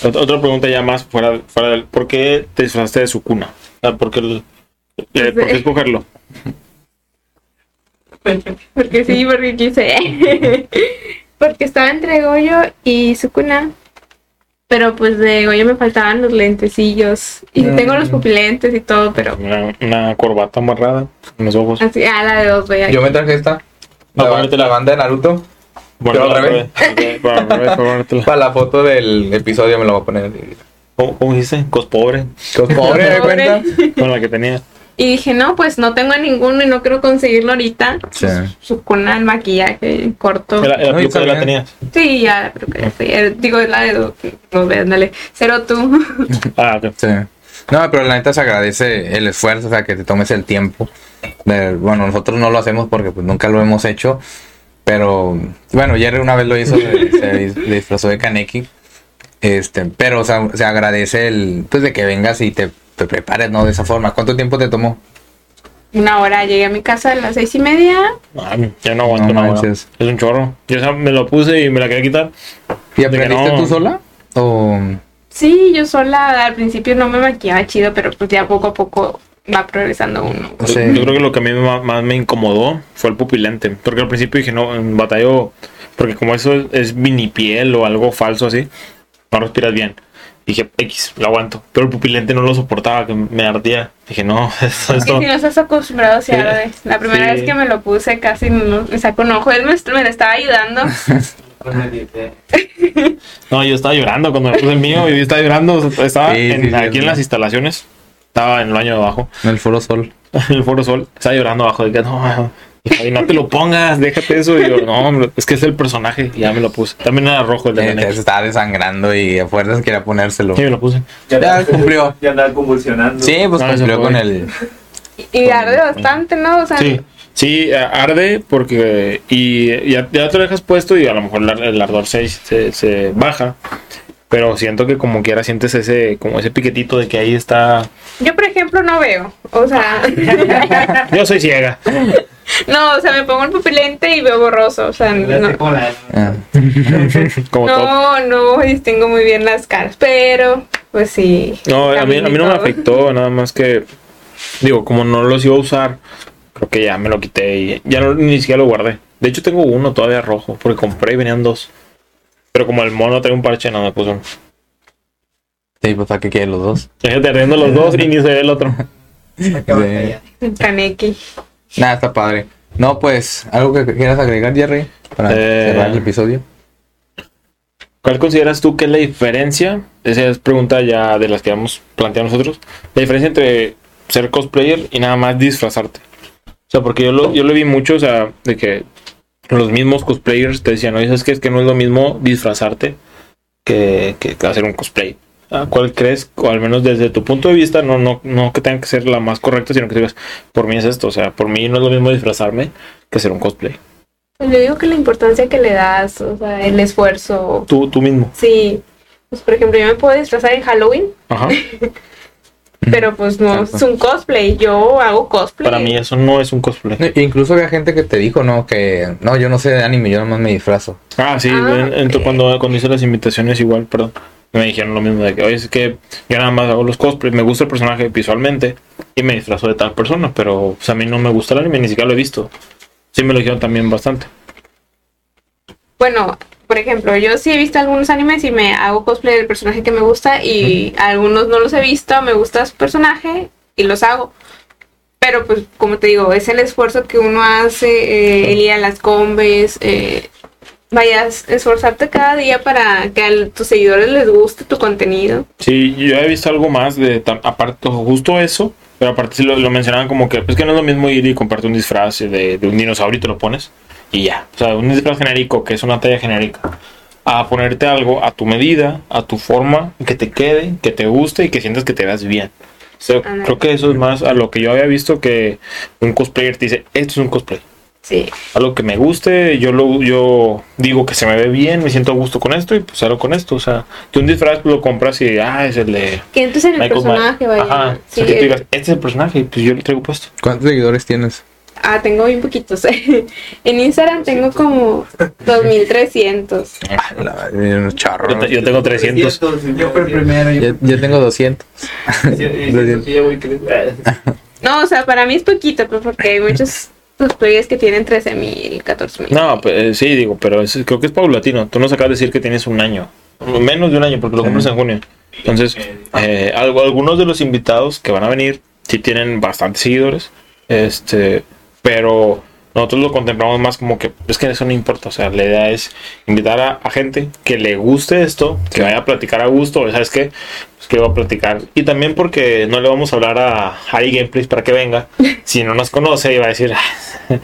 Ot- Otra pregunta ya más fuera, fuera del. ¿Por qué te disfrazaste de su cuna? ¿por qué, eh, ¿por qué escogerlo? Porque sí, porque quise. porque estaba entre Goyo y Sukuna. Pero pues de Goyo me faltaban los lentecillos. Y Mm. tengo los pupilentes y todo, pero Una, una corbata amarrada en los ojos. así, ah, la de dos, voy a Yo me traje esta. La, ba- la banda de Naruto. Bueno, para la foto del episodio me lo voy a poner. ¿Cómo, cómo dijiste? Cos pobre. Cos pobre, ¿me Pobre. cuenta? Con la que tenía. Y dije, no, pues no tengo ninguno y no creo conseguirlo ahorita. Sí. Sukuna, el maquillaje corto. La, la peluca ya la tenías. Sí, ya, pero que ya fui. Eh, Digo, es la de. No vean, dale. Cero tú. Ah, ok. Sí. No, pero la neta se agradece el esfuerzo, o sea, que te tomes el tiempo. de- bueno, nosotros no lo hacemos porque pues nunca lo hemos hecho. Pero bueno, Jerry una vez lo hizo, se, se dis- disfrazó de Kaneki. Este, pero o sea, se agradece el, pues de que vengas y te, te prepares, ¿no? De esa forma. ¿Cuánto tiempo te tomó? Una hora, llegué a mi casa a las seis y media. Ay, ya no aguanto No una hora. manches. Es un chorro. Yo o sea, me lo puse y me la quería quitar. ¿Y aprendiste no. tú sola? O Sí, yo sola al principio no me maquillaba chido, pero pues ya poco a poco va progresando uno. Yo- creo que lo que a mí más me incomodó fue el pupilente. Porque al principio dije, no, en batallo, porque como eso es, es vinipiel o algo falso así, no respiras bien. Dije, X, lo aguanto. Pero el pupilente no lo soportaba, que me ardía. Dije, no, esto, Es esto. que si no estás acostumbrado, se Sí. arde. La primera Sí. vez que me lo puse casi no- me sacó un ojo. Él me, me lo estaba ayudando. No, yo estaba llorando cuando me puse el mío. Yo estaba llorando. Estaba Sí, en- sí, sí, aquí sí. en las instalaciones. Estaba en el baño de abajo. en el Foro Sol. en el Foro Sol. Estaba llorando abajo. De que no, y no te lo pongas, déjate eso. Y yo, no, hombre, es que es el personaje. Y ya me lo puse. También era rojo el de Eh, se estaba desangrando y a fuerzas quería ponérselo. Sí, me lo puse. Ya cumplió. Ya andaba convulsionando. Sí, pues No, cumplió con el. Y arde bastante, ¿no? O sea, Sí, sí, a- arde porque. Y ya, ya te lo dejas puesto y a lo mejor el ardor se, se, se baja. Pero siento que como quiera sientes ese, como ese piquetito de que ahí está. yo por ejemplo no veo. O sea, Yo soy ciega. no, o sea, me pongo el pupilente y veo borroso. O sea, no, como Ah, no, no distingo muy bien las caras. Pero, pues sí. No, a mí, a mí no me afectó, nada más que. Digo, como no los iba a usar, creo que ya me lo quité y ya no, ni siquiera lo guardé. De hecho, tengo uno todavía rojo, porque compré y venían dos. Pero como el mono trae un parche, no me puso uno. sí, pues para que quede los dos. Déjate ardiendo los dos y ni se ve el otro. Kaneki. Nada, está padre. No, pues, ¿algo que quieras agregar, Jerry? Para Eh. cerrar el episodio. ¿Cuál consideras tú que es la diferencia? Esa es pregunta ya de las que hemos planteado nosotros. La diferencia entre ser cosplayer y nada más disfrazarte. O sea, porque yo lo, yo lo vi mucho, o sea, de que los mismos cosplayers te decían, oye, ¿sabes qué? Es que no es lo mismo disfrazarte que, que hacer un cosplay. ¿Cuál crees, o al menos desde tu punto de vista, no, no, no que tenga que ser la más correcta, sino que digas, por mí es esto, o sea, por mí no es lo mismo disfrazarme que hacer un cosplay. Pues yo digo que la importancia que le das, o sea, el esfuerzo. Tú, tú mismo. Sí. Pues por ejemplo, yo me puedo disfrazar en Halloween, Ajá. pero pues no Exacto. es un cosplay. Yo hago cosplay. Para mí eso no es un cosplay. No, Incluso había gente que te dijo, ¿no? Que no, yo no sé de anime, yo nomás me disfrazo. Ah, sí, Ah, en- en- ok. cuando, cuando hice las invitaciones igual, perdón, me dijeron lo mismo de que, oye, es que yo nada más hago los cosplays, me gusta el personaje visualmente y me disfrazo de tal persona, pero pues, a mí no me gusta el anime, ni siquiera lo he visto. Sí me lo dijeron también bastante. Bueno, por ejemplo, yo sí he visto algunos animes y me hago cosplay del personaje que me gusta y algunos no los he visto, me gusta su personaje y los hago. Pero pues como te digo, es el esfuerzo que uno hace, eh, el ir a las combes, eh, vayas a esforzarte cada día para que a tus seguidores les guste tu contenido. Sí, yo he visto algo más de, aparte, justo eso, pero aparte sí lo, lo mencionaban como que, es que no es lo mismo ir y comprarte un disfraz de, de un dinosaurio y te lo pones y ya. O sea, un disfraz genérico, que es una talla genérica, a ponerte algo a tu medida, a tu forma, que te quede, que te guste y que sientas que te veas bien. O sea, creo que eso es más a lo que yo había visto que un cosplayer te dice, esto es un cosplay. Sí. Algo que me guste, yo lo yo digo que se me ve bien, me siento a gusto con esto y pues hago con esto. O sea, que un disfraz lo compras y, ah, es el de Que entonces en el Michael personaje vaya. Ajá. Sí, o sea, que tú digas, este es el personaje, y pues yo lo traigo puesto. ¿Cuántos seguidores tienes? Ah, tengo bien poquitos. en Instagram tengo como 2300. Ah, charros. Yo, te- yo tengo 300. Yo fui el primero. Yo Yo, yo tengo 200. No, o sea, para mí es poquito, pues porque hay muchos cosplayers que tienen 13 mil, 14 mil. No, pues eh, sí, digo, pero es- creo que es paulatino. Tú nos acabas de decir que tienes un año. Menos de un año, porque lo compras en junio. Entonces, eh, algo, algunos de los invitados que van a venir sí tienen bastantes seguidores. Este, pero nosotros lo contemplamos más como que es que eso no importa. O sea, la idea es invitar a, a gente que le guste esto, que vaya a platicar a gusto. ¿Sabes qué? Pues que va a platicar. Y también porque no le vamos a hablar a Harry Gameplays para que venga. Si no nos conoce, y va a decir, "Ah,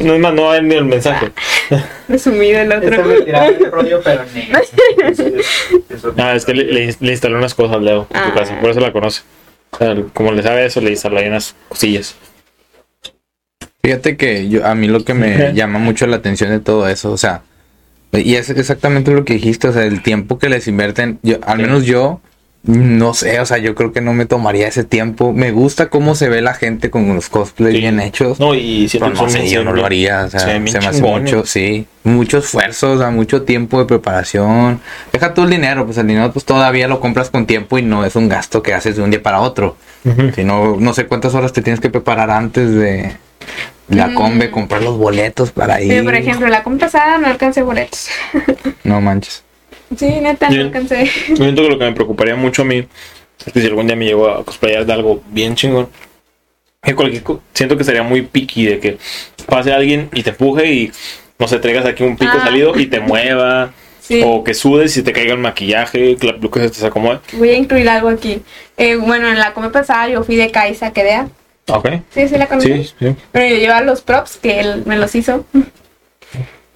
no es más, no va a ver ni el mensaje. Resumido el otro. me tiraba el rollo, pero. Ah, es que le, le, le instalé unas cosas al Leo en tu Ah. casa, por eso la conoce. O sea, como le sabe eso, le instalé unas cosillas. Fíjate que yo, a mí lo que me llama mucho la atención de todo eso, o sea, Y es exactamente lo que dijiste, o sea, el tiempo que les invierten, yo, al menos yo, no sé, o sea, yo creo que no me tomaría ese tiempo. Me gusta cómo se ve la gente con los cosplays Sí. bien hechos. No, y Pero no son sé, yo no lo haría, o sea, se me hace mucho, sí, mucho esfuerzo, o sea, mucho tiempo de preparación. Deja tú el dinero, pues el dinero pues todavía lo compras con tiempo y no es un gasto que haces de un día para otro. Ujú. Si no, no sé cuántas horas te tienes que preparar antes de la Mm. combe, comprar los boletos para ir. Pero, por ejemplo, la compra pasada no alcancé boletos. No manches. Sí, neta, no alcancé. Yo siento que lo que me preocuparía mucho a mí es que si algún día me llego a cosplayar de algo bien chingón, que cualquier co- siento que sería muy picky de que pase alguien y te empuje y no sé, traigas aquí un pico Ah. salido y te mueva, Sí. o que sudes y te caiga el maquillaje, que la peluca se te acomode. Voy a incluir algo aquí. Eh, bueno, en la come pasada yo fui de Kaisa Kedea. Ok. Sí, sí la conocí. Sí, sí. Pero yo llevaba los props que él me los hizo.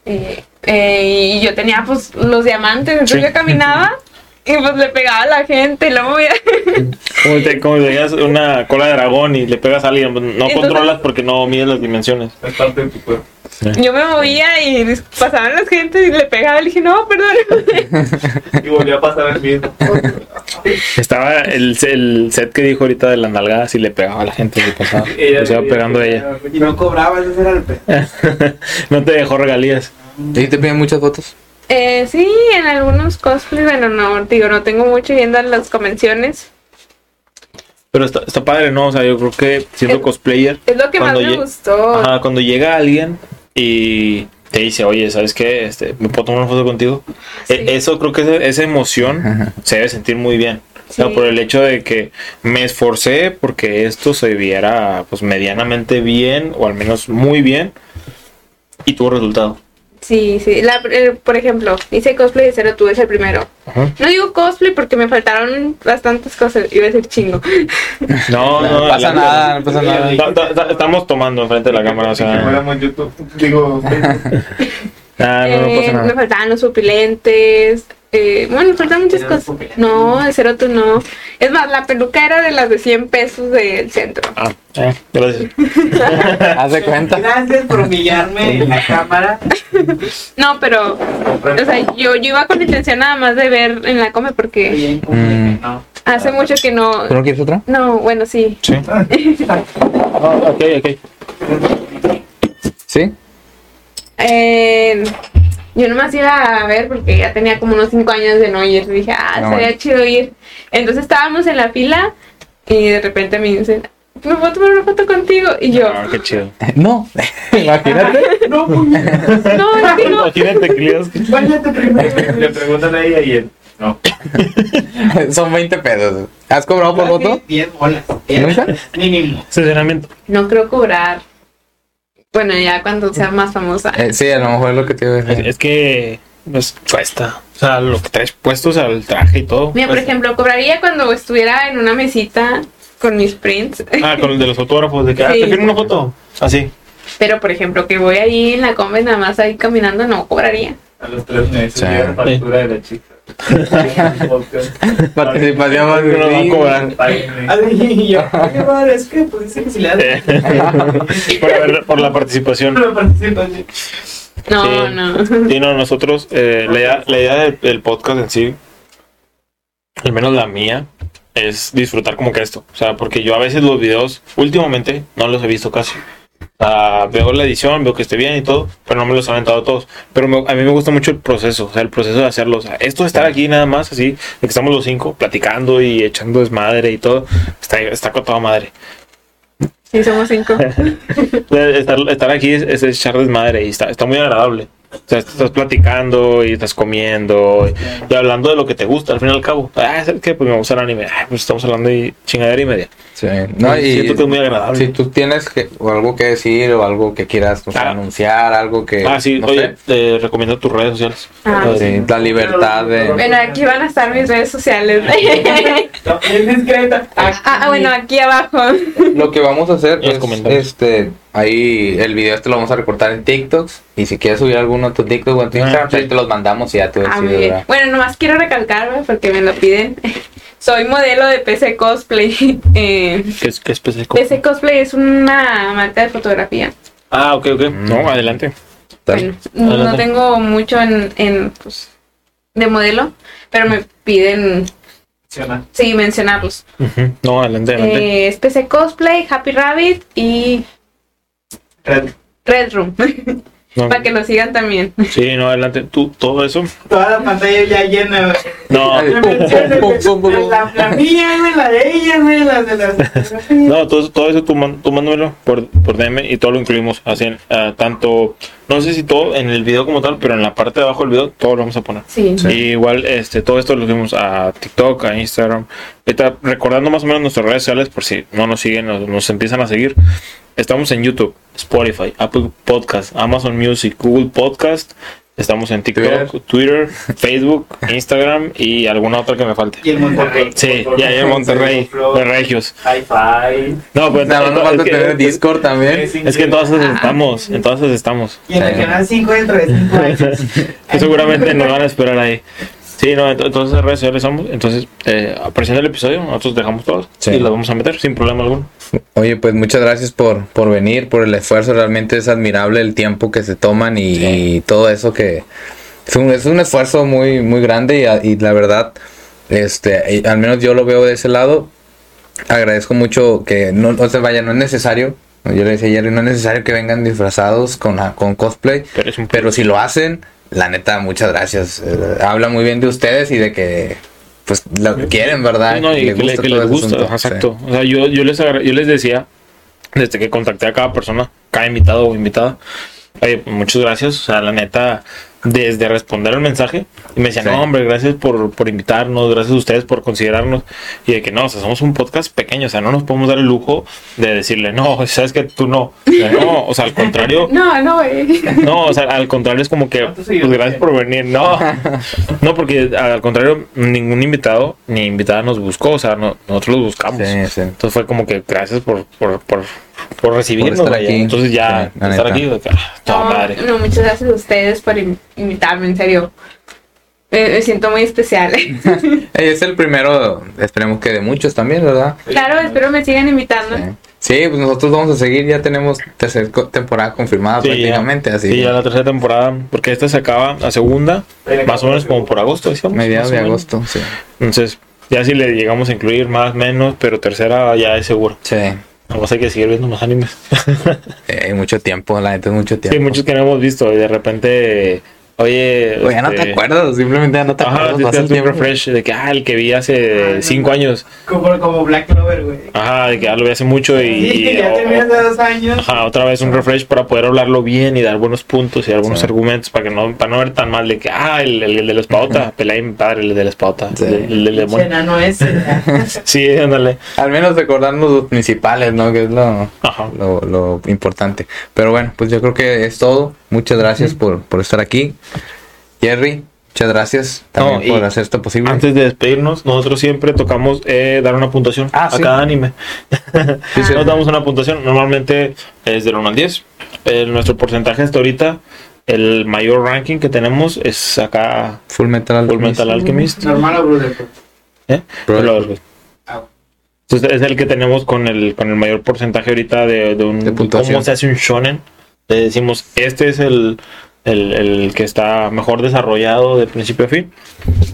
Eh, eh, y yo tenía pues los diamantes, entonces Sí. yo caminaba y pues le pegaba a la gente y luego me... Como te, como te una cola de dragón y le pegas a alguien, pues, no Entonces- controlas porque no mides las dimensiones. Es parte de tu cuerpo. Yo me movía y pasaban las gente y le pegaba y le dije, no, perdón. Y volvió a pasar el mismo. Estaba el, el set que dijo ahorita de las nalgadas y le pegaba a la gente que pasaba. Ella- Se iba pegando a ella. Y no cobrabas, ese era el pe- no te dejó regalías. ¿Y te piden muchas fotos? Eh, sí, en algunos cosplays, bueno, no, digo, no tengo mucho yendo a las convenciones. Pero está, está padre, ¿no? O sea, yo creo que siendo Es- cosplayer, Es lo que más me gustó. ajá, cuando llega alguien y te dice, oye, ¿sabes qué? Este, ¿Me puedo tomar una foto contigo? Sí. E- eso creo que esa, esa emoción se debe sentir muy bien. O sea, Sí. por el hecho de que me esforcé porque esto se viera pues medianamente bien o al menos muy bien y tuvo resultado. Sí, sí. La- eh, por ejemplo, hice cosplay de cero, tú es el primero. Ajá. No digo cosplay porque me faltaron bastantes cosas. Iba a decir chingo. No, No no, pasa la- nada, no pasa nada. Ta- ta- ta- Estamos tomando enfrente de la cámara, o sea, YouTube, digo, Facebook. ah, no, no Eh, pasa me nada. faltaban los pupilentes. Eh, bueno, faltan muchas ¿Eran cosas. No, de cero tú no. Es más, la peluca era de las de 100 pesos del centro. Ah, eh, gracias. Haz de cuenta. Gracias por humillarme en la cámara. No, pero, o sea, yo, yo iba con la intención nada más de ver en la come porque Mm. hace mucho que no. ¿Tú no quieres otra? No, bueno, sí. Sí. Ah, ok, ok. Sí. Eh, yo nomás iba a ver porque ya tenía como unos 5 años de no ir. Dije, ah, No, sería bueno. chido ir. Entonces estábamos en la fila y de repente me dicen, ¿me puedo tomar una foto contigo? Y yo, Ah, qué chido. No. Imagínate. No, pues, no, que no. Imagínate que le digas- váyate primero. Le preguntan a ella y él. No. Son 20 pesos. ¿Has cobrado por foto? 10 bolas. ¿Nunca? Mínimo. estacionamiento. No creo cobrar. Bueno, ya cuando sea más famosa. Eh, sí, a lo mejor es lo que te iba a Es, decir. es que pues, cuesta. O sea, lo que traes puesto, o sea, el traje y todo. Mira, por Cuesta. ejemplo, cobraría cuando estuviera en una mesita con mis prints. Ah, con el de los autógrafos, de que, ah, Sí. te firmo una foto. Así. Pero, por ejemplo, que voy ahí en la come nada más ahí caminando, no cobraría. A los tres meses Sí. factura de la chica. Participación más No van a cobrar. Yo, madre, es que pues dice que si le das por, por la participación. una participación. No, Sí. no. Sí, no, nosotros, eh, la idea, la idea del, del podcast en sí, al menos la mía, es disfrutar como que esto. O sea, porque yo a veces los videos, últimamente, no los he visto casi. Sea, veo la edición, veo que esté bien y todo, pero no me los he aventado todos. Pero me- a mí me gusta mucho el proceso, o sea, el proceso de hacerlo. O sea, esto de estar aquí nada más, así, de que estamos los cinco platicando y echando desmadre y todo, está, está con toda madre. Sí, somos cinco. Estar, estar aquí es, es echar desmadre y está, está muy agradable. O sea, estás platicando y estás comiendo y, y hablando de lo que te gusta, al fin y al cabo. Ah, ¿sabes qué? Pues me gusta el anime. Ah, pues estamos hablando de chingadera y media. Sí. No, y Siento que es muy agradable. si tú tienes que, o algo que decir o algo que quieras Ah. anunciar, algo que. ah, sí, no oye, sé. te recomiendo tus redes sociales. Ah, Sí, la libertad de. Bueno, aquí van a estar mis redes sociales. Discreta. ah, ah, bueno, aquí abajo. Lo que vamos a hacer es, este, ahí el video este lo vamos a recortar en TikToks y si quieres subir alguno a tu TikTok o a tu Ah, Instagram, sí. ahí te los mandamos y ya tú Ah, decides. Bueno, nomás quiero recalcarme porque me lo piden. Soy modelo de PC Cosplay. Eh, ¿Qué es, qué es PC? PC Cosplay es una marca de fotografía. Ah, ok, ok. No, adelante. Bueno, no Adelante. tengo mucho en, en pues, de modelo, pero me piden sí mencionarlos. Ujú. No, adelante, adelante. Eh, es PC Cosplay, Happy Rabbit y Red. Red Room. No, Para que lo sigan también. Sí, no, adelante. Tú, todo eso. Toda la pantalla ya llena. No. La, la mía, la de ella, la de las. no, todo, eso- todo eso tú, man- tú mándamelo por, por DM y todo lo incluimos. Así, ah, tanto, no sé si todo en el video como tal, pero en la parte de abajo del video todo lo vamos a poner. Sí. Sí. Y igual, este, todo esto lo subimos a TikTok, a Instagram. Ahorita, recordando más o menos nuestras redes sociales, por si no nos siguen, nos, nos empiezan a seguir. Estamos en YouTube, Spotify, Apple Podcast, Amazon Music, Google Podcast. Estamos en TikTok, Twitter, Facebook, Instagram y alguna otra que me falte. Y el Monterrey. Sí, ya en Monterrey, de Regios. Hi-Fi. No, pues Nada más nos falta tener Discord también. es que en todas esas estamos, en todas esas estamos. Y en el canal 5 dentro de 5 años. Que seguramente nos van a esperar ahí. Sí, no, ent- entonces en redes sociales somos. Entonces, eh, apareciendo el episodio, nosotros dejamos todos Sí. y los vamos a meter sin problema alguno. Oye, pues muchas gracias por, por venir, por el esfuerzo. Realmente es admirable el tiempo que se toman y, y todo eso que es un, es un esfuerzo muy, muy grande y, y la verdad, este, y al menos yo lo veo de ese lado. Agradezco mucho que no, o sea, vaya, no es necesario. Yo le decía ayer, no es necesario que vengan disfrazados con, con cosplay, Pero pero si lo hacen, la neta, muchas gracias. Eh, habla muy bien de ustedes y de que pues lo quieren, ¿verdad? No, y que, le- que todo les gusta, Sí. exacto. O sea, yo, yo, les yo les decía, desde que contacté a cada persona, cada invitado o invitada, oye, muchas gracias. O sea, la neta, desde responder el mensaje, y me decían, Sí. no, hombre, gracias por, por invitarnos, gracias a ustedes por considerarnos. Y de que no, o sea, somos un podcast pequeño, o sea, no nos podemos dar el lujo de decirle, no, sabes que tú no. O sea, no, o sea, al contrario. No, no. No, o sea, al contrario es como que, ¿Cuántos pues gracias por venir. No, no, porque al contrario, ningún invitado ni invitada nos buscó, o sea, no- nosotros los buscamos. Sí, sí. Entonces fue como que gracias por, por, por, por recibirnos. estar vaya. aquí. Entonces ya, Sí, estar aquí, ah, madre. No, no, muchas gracias a ustedes por in- invitarme, en serio. Me, me siento muy especial. Ey, es el primero, esperemos que de muchos también, ¿verdad? claro, espero me sigan invitando. Sí. Sí, pues nosotros vamos a seguir, ya tenemos tercera temporada confirmada Sí, ya. prácticamente, así. Sí, ya la tercera temporada, porque esta se acaba, la segunda, más o menos como por agosto, decíamos. mediados de agosto, sí. Entonces, ya si le llegamos a incluir más, menos, pero tercera ya es seguro. Sí, Vamos hay que seguir viendo más animes. Eh, hay mucho tiempo, la es mucho tiempo. Sí, muchos que no hemos visto y de repente, oye. Oye, ya no este, te acuerdas, simplemente ya no te Ajá, acuerdas. sí, hace un tiempo. refresh de que, ah, el que vi hace Ah, no, cinco no. años. Como, como Black Clover, güey. Ajá, de que ya lo vi hace mucho y. Sí, ya o- tenías de dos años. Ajá, otra vez un refresh para poder hablarlo bien y dar buenos puntos y dar buenos Sí. argumentos para que no, para no ver tan mal de que, ah, el, el, el de la espadota, pelea mi padre, el de la espadota, Sí. el, el demonio. enano ese. Sí, ándale. Al menos recordarnos los principales, ¿no? Que es lo, Ajá. lo, lo importante. Pero bueno, pues yo creo que es todo. Muchas gracias por, por estar aquí. Jerry, muchas gracias también No, por hacer esto posible. Antes de despedirnos, nosotros siempre tocamos eh, dar una puntuación Ah, a sí. cada anime. Sí, sí. Nos damos una puntuación, normalmente es del 1 al 10. Eh, nuestro porcentaje hasta ahorita, el mayor ranking que tenemos es acá Full Metal Full Alchemist. Metal Alchemist. Normal o Brother. ¿eh? Brotherhood. Brotherhood. Ah, Entonces es el que tenemos con el, con el mayor porcentaje ahorita de, de un De puntuación. cómo se hace un shonen. Le decimos, este es el, el, el que está mejor desarrollado de principio a fin.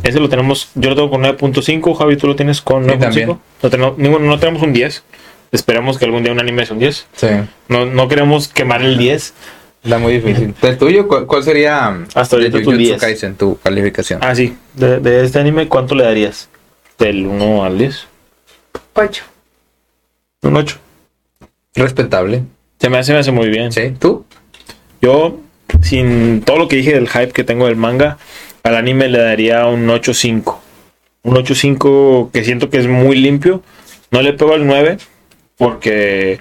Ese lo tenemos, yo lo tengo con 9.5, Javi, tú lo tienes con Sí, 9.5. también. No, tenemos, ninguno- no tenemos un 10. Esperemos que algún día un anime sea un 10. Sí, No, no queremos quemar el 10. está muy difícil. ¿El tuyo cuál, cuál sería Hasta ahorita tu Jujutsu 10. Kaisen, tu calificación? Ah, sí. De, de este anime, ¿cuánto le darías? Del 1 al 10. Ocho. Un 8. Respetable. Se me hace, me hace muy bien. ¿Sí? ¿Tú? Yo, sin todo lo que dije del hype que tengo del manga, al anime le daría un 8.5. Un 8.5 que siento que es muy limpio. No le pego al 9 porque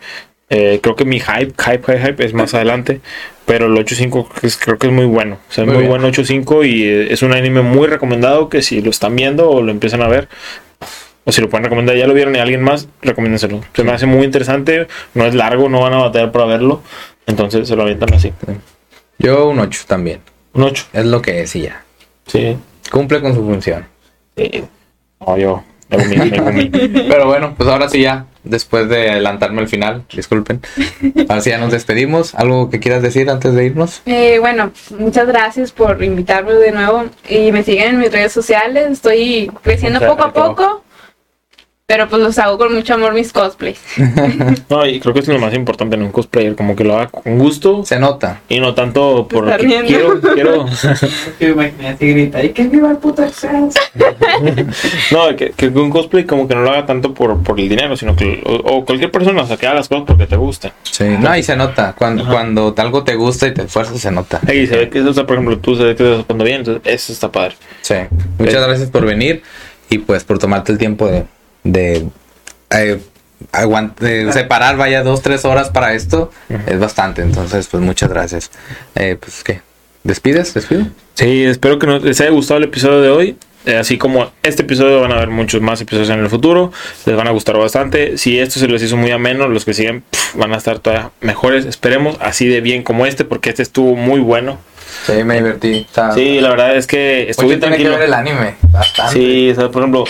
eh, creo que mi hype, hype, hype, hype es más adelante. Pero el 8.5 es- creo que es muy bueno. O sea, es Muy muy, bien. bueno 8.5 y es un anime muy recomendado que si lo están viendo o lo empiezan a ver, o si lo pueden recomendar, ya lo vieron y alguien más, recomiéndenselo. Se me hace muy interesante, no es largo, no van a batallar para verlo. Entonces se lo avientan así. Yo un 8 también. Un 8. Es lo que es y ya. Sí. Cumple con su función. Sí. No, yo. Comí. Pero bueno, pues ahora sí ya. después de adelantarme al final, disculpen. Ahora sí ya nos despedimos. ¿Algo que quieras decir antes de irnos? Eh, bueno, muchas gracias por invitarme de nuevo y me siguen en mis redes sociales. Estoy creciendo Muchas poco a poco, pero pues los hago con mucho amor mis cosplays. No, y creo que es lo más importante en un cosplayer, como que lo haga con gusto Se nota. y no tanto por Estar que quiero, quiero. Grita, ¡y que viva el puto! No, que, que un cosplay como que no lo haga tanto por, por el dinero, sino que o, o cualquier persona, o sea, que haga las cosas porque te gusten. Sí, no, y se nota. Cuando, Ajá. cuando algo te gusta y te esfuerzas, se nota. Y se ve que, o sea, por ejemplo, tú se ve que estás bien, entonces eso está padre. Sí. Muchas gracias por venir y pues por tomarte el tiempo de, de eh, de separar, vaya, dos, tres horas para esto. Es bastante. Entonces, pues muchas gracias. Eh, pues, ¿qué? ¿Despides? ¿Despido? Sí, espero que nos, les haya gustado el episodio de hoy. Eh, así como este episodio van a haber muchos más episodios en el futuro. Les van a gustar bastante. Si esto se les hizo muy ameno, los que siguen van a estar todavía mejores. Esperemos así de bien como este, porque este estuvo muy bueno. Sí, me divertí. Está- Sí, la verdad es que estuve Mucho tiene que tranquilo. ver el anime. Bastante. Sí, o sea, por ejemplo,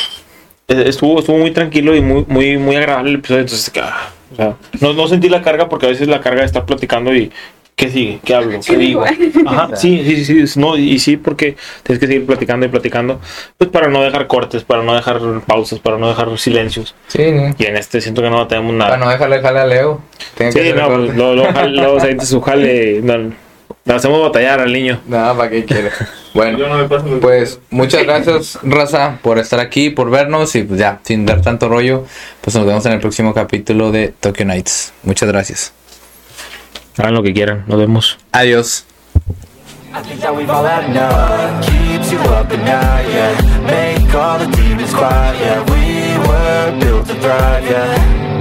estuvo, estuvo muy tranquilo y muy, muy, muy agradable el episodio. Entonces, que, ah, o sea, no, no sentí la carga porque a veces la carga de estar platicando y ¿qué sigue? ¿Qué hablo? ¿Qué digo? Ajá, sí, sí, sí, sí, no, y sí, porque tienes que seguir platicando y platicando, pues para no dejar cortes, para no dejar pausas, para no dejar silencios. Sí, no. Y en este siento que no tenemos nada. Bueno, déjale, déjale a Leo. Tiene sí, no, pues, luego, luego, jale- su jale, no, le hacemos batallar al niño. Nada, ¿para qué quiere? Bueno. No lo Pues muchas gracias, Raza, por estar aquí, por vernos y pues ya, sin dar tanto rollo, pues nos vemos en el próximo capítulo de Tokyo Nights. Muchas gracias. Hagan lo que quieran, nos vemos. Adiós. I think that we've all had enough Keeps you up at night, yeah Make all the demons quiet, yeah We were built to thrive, yeah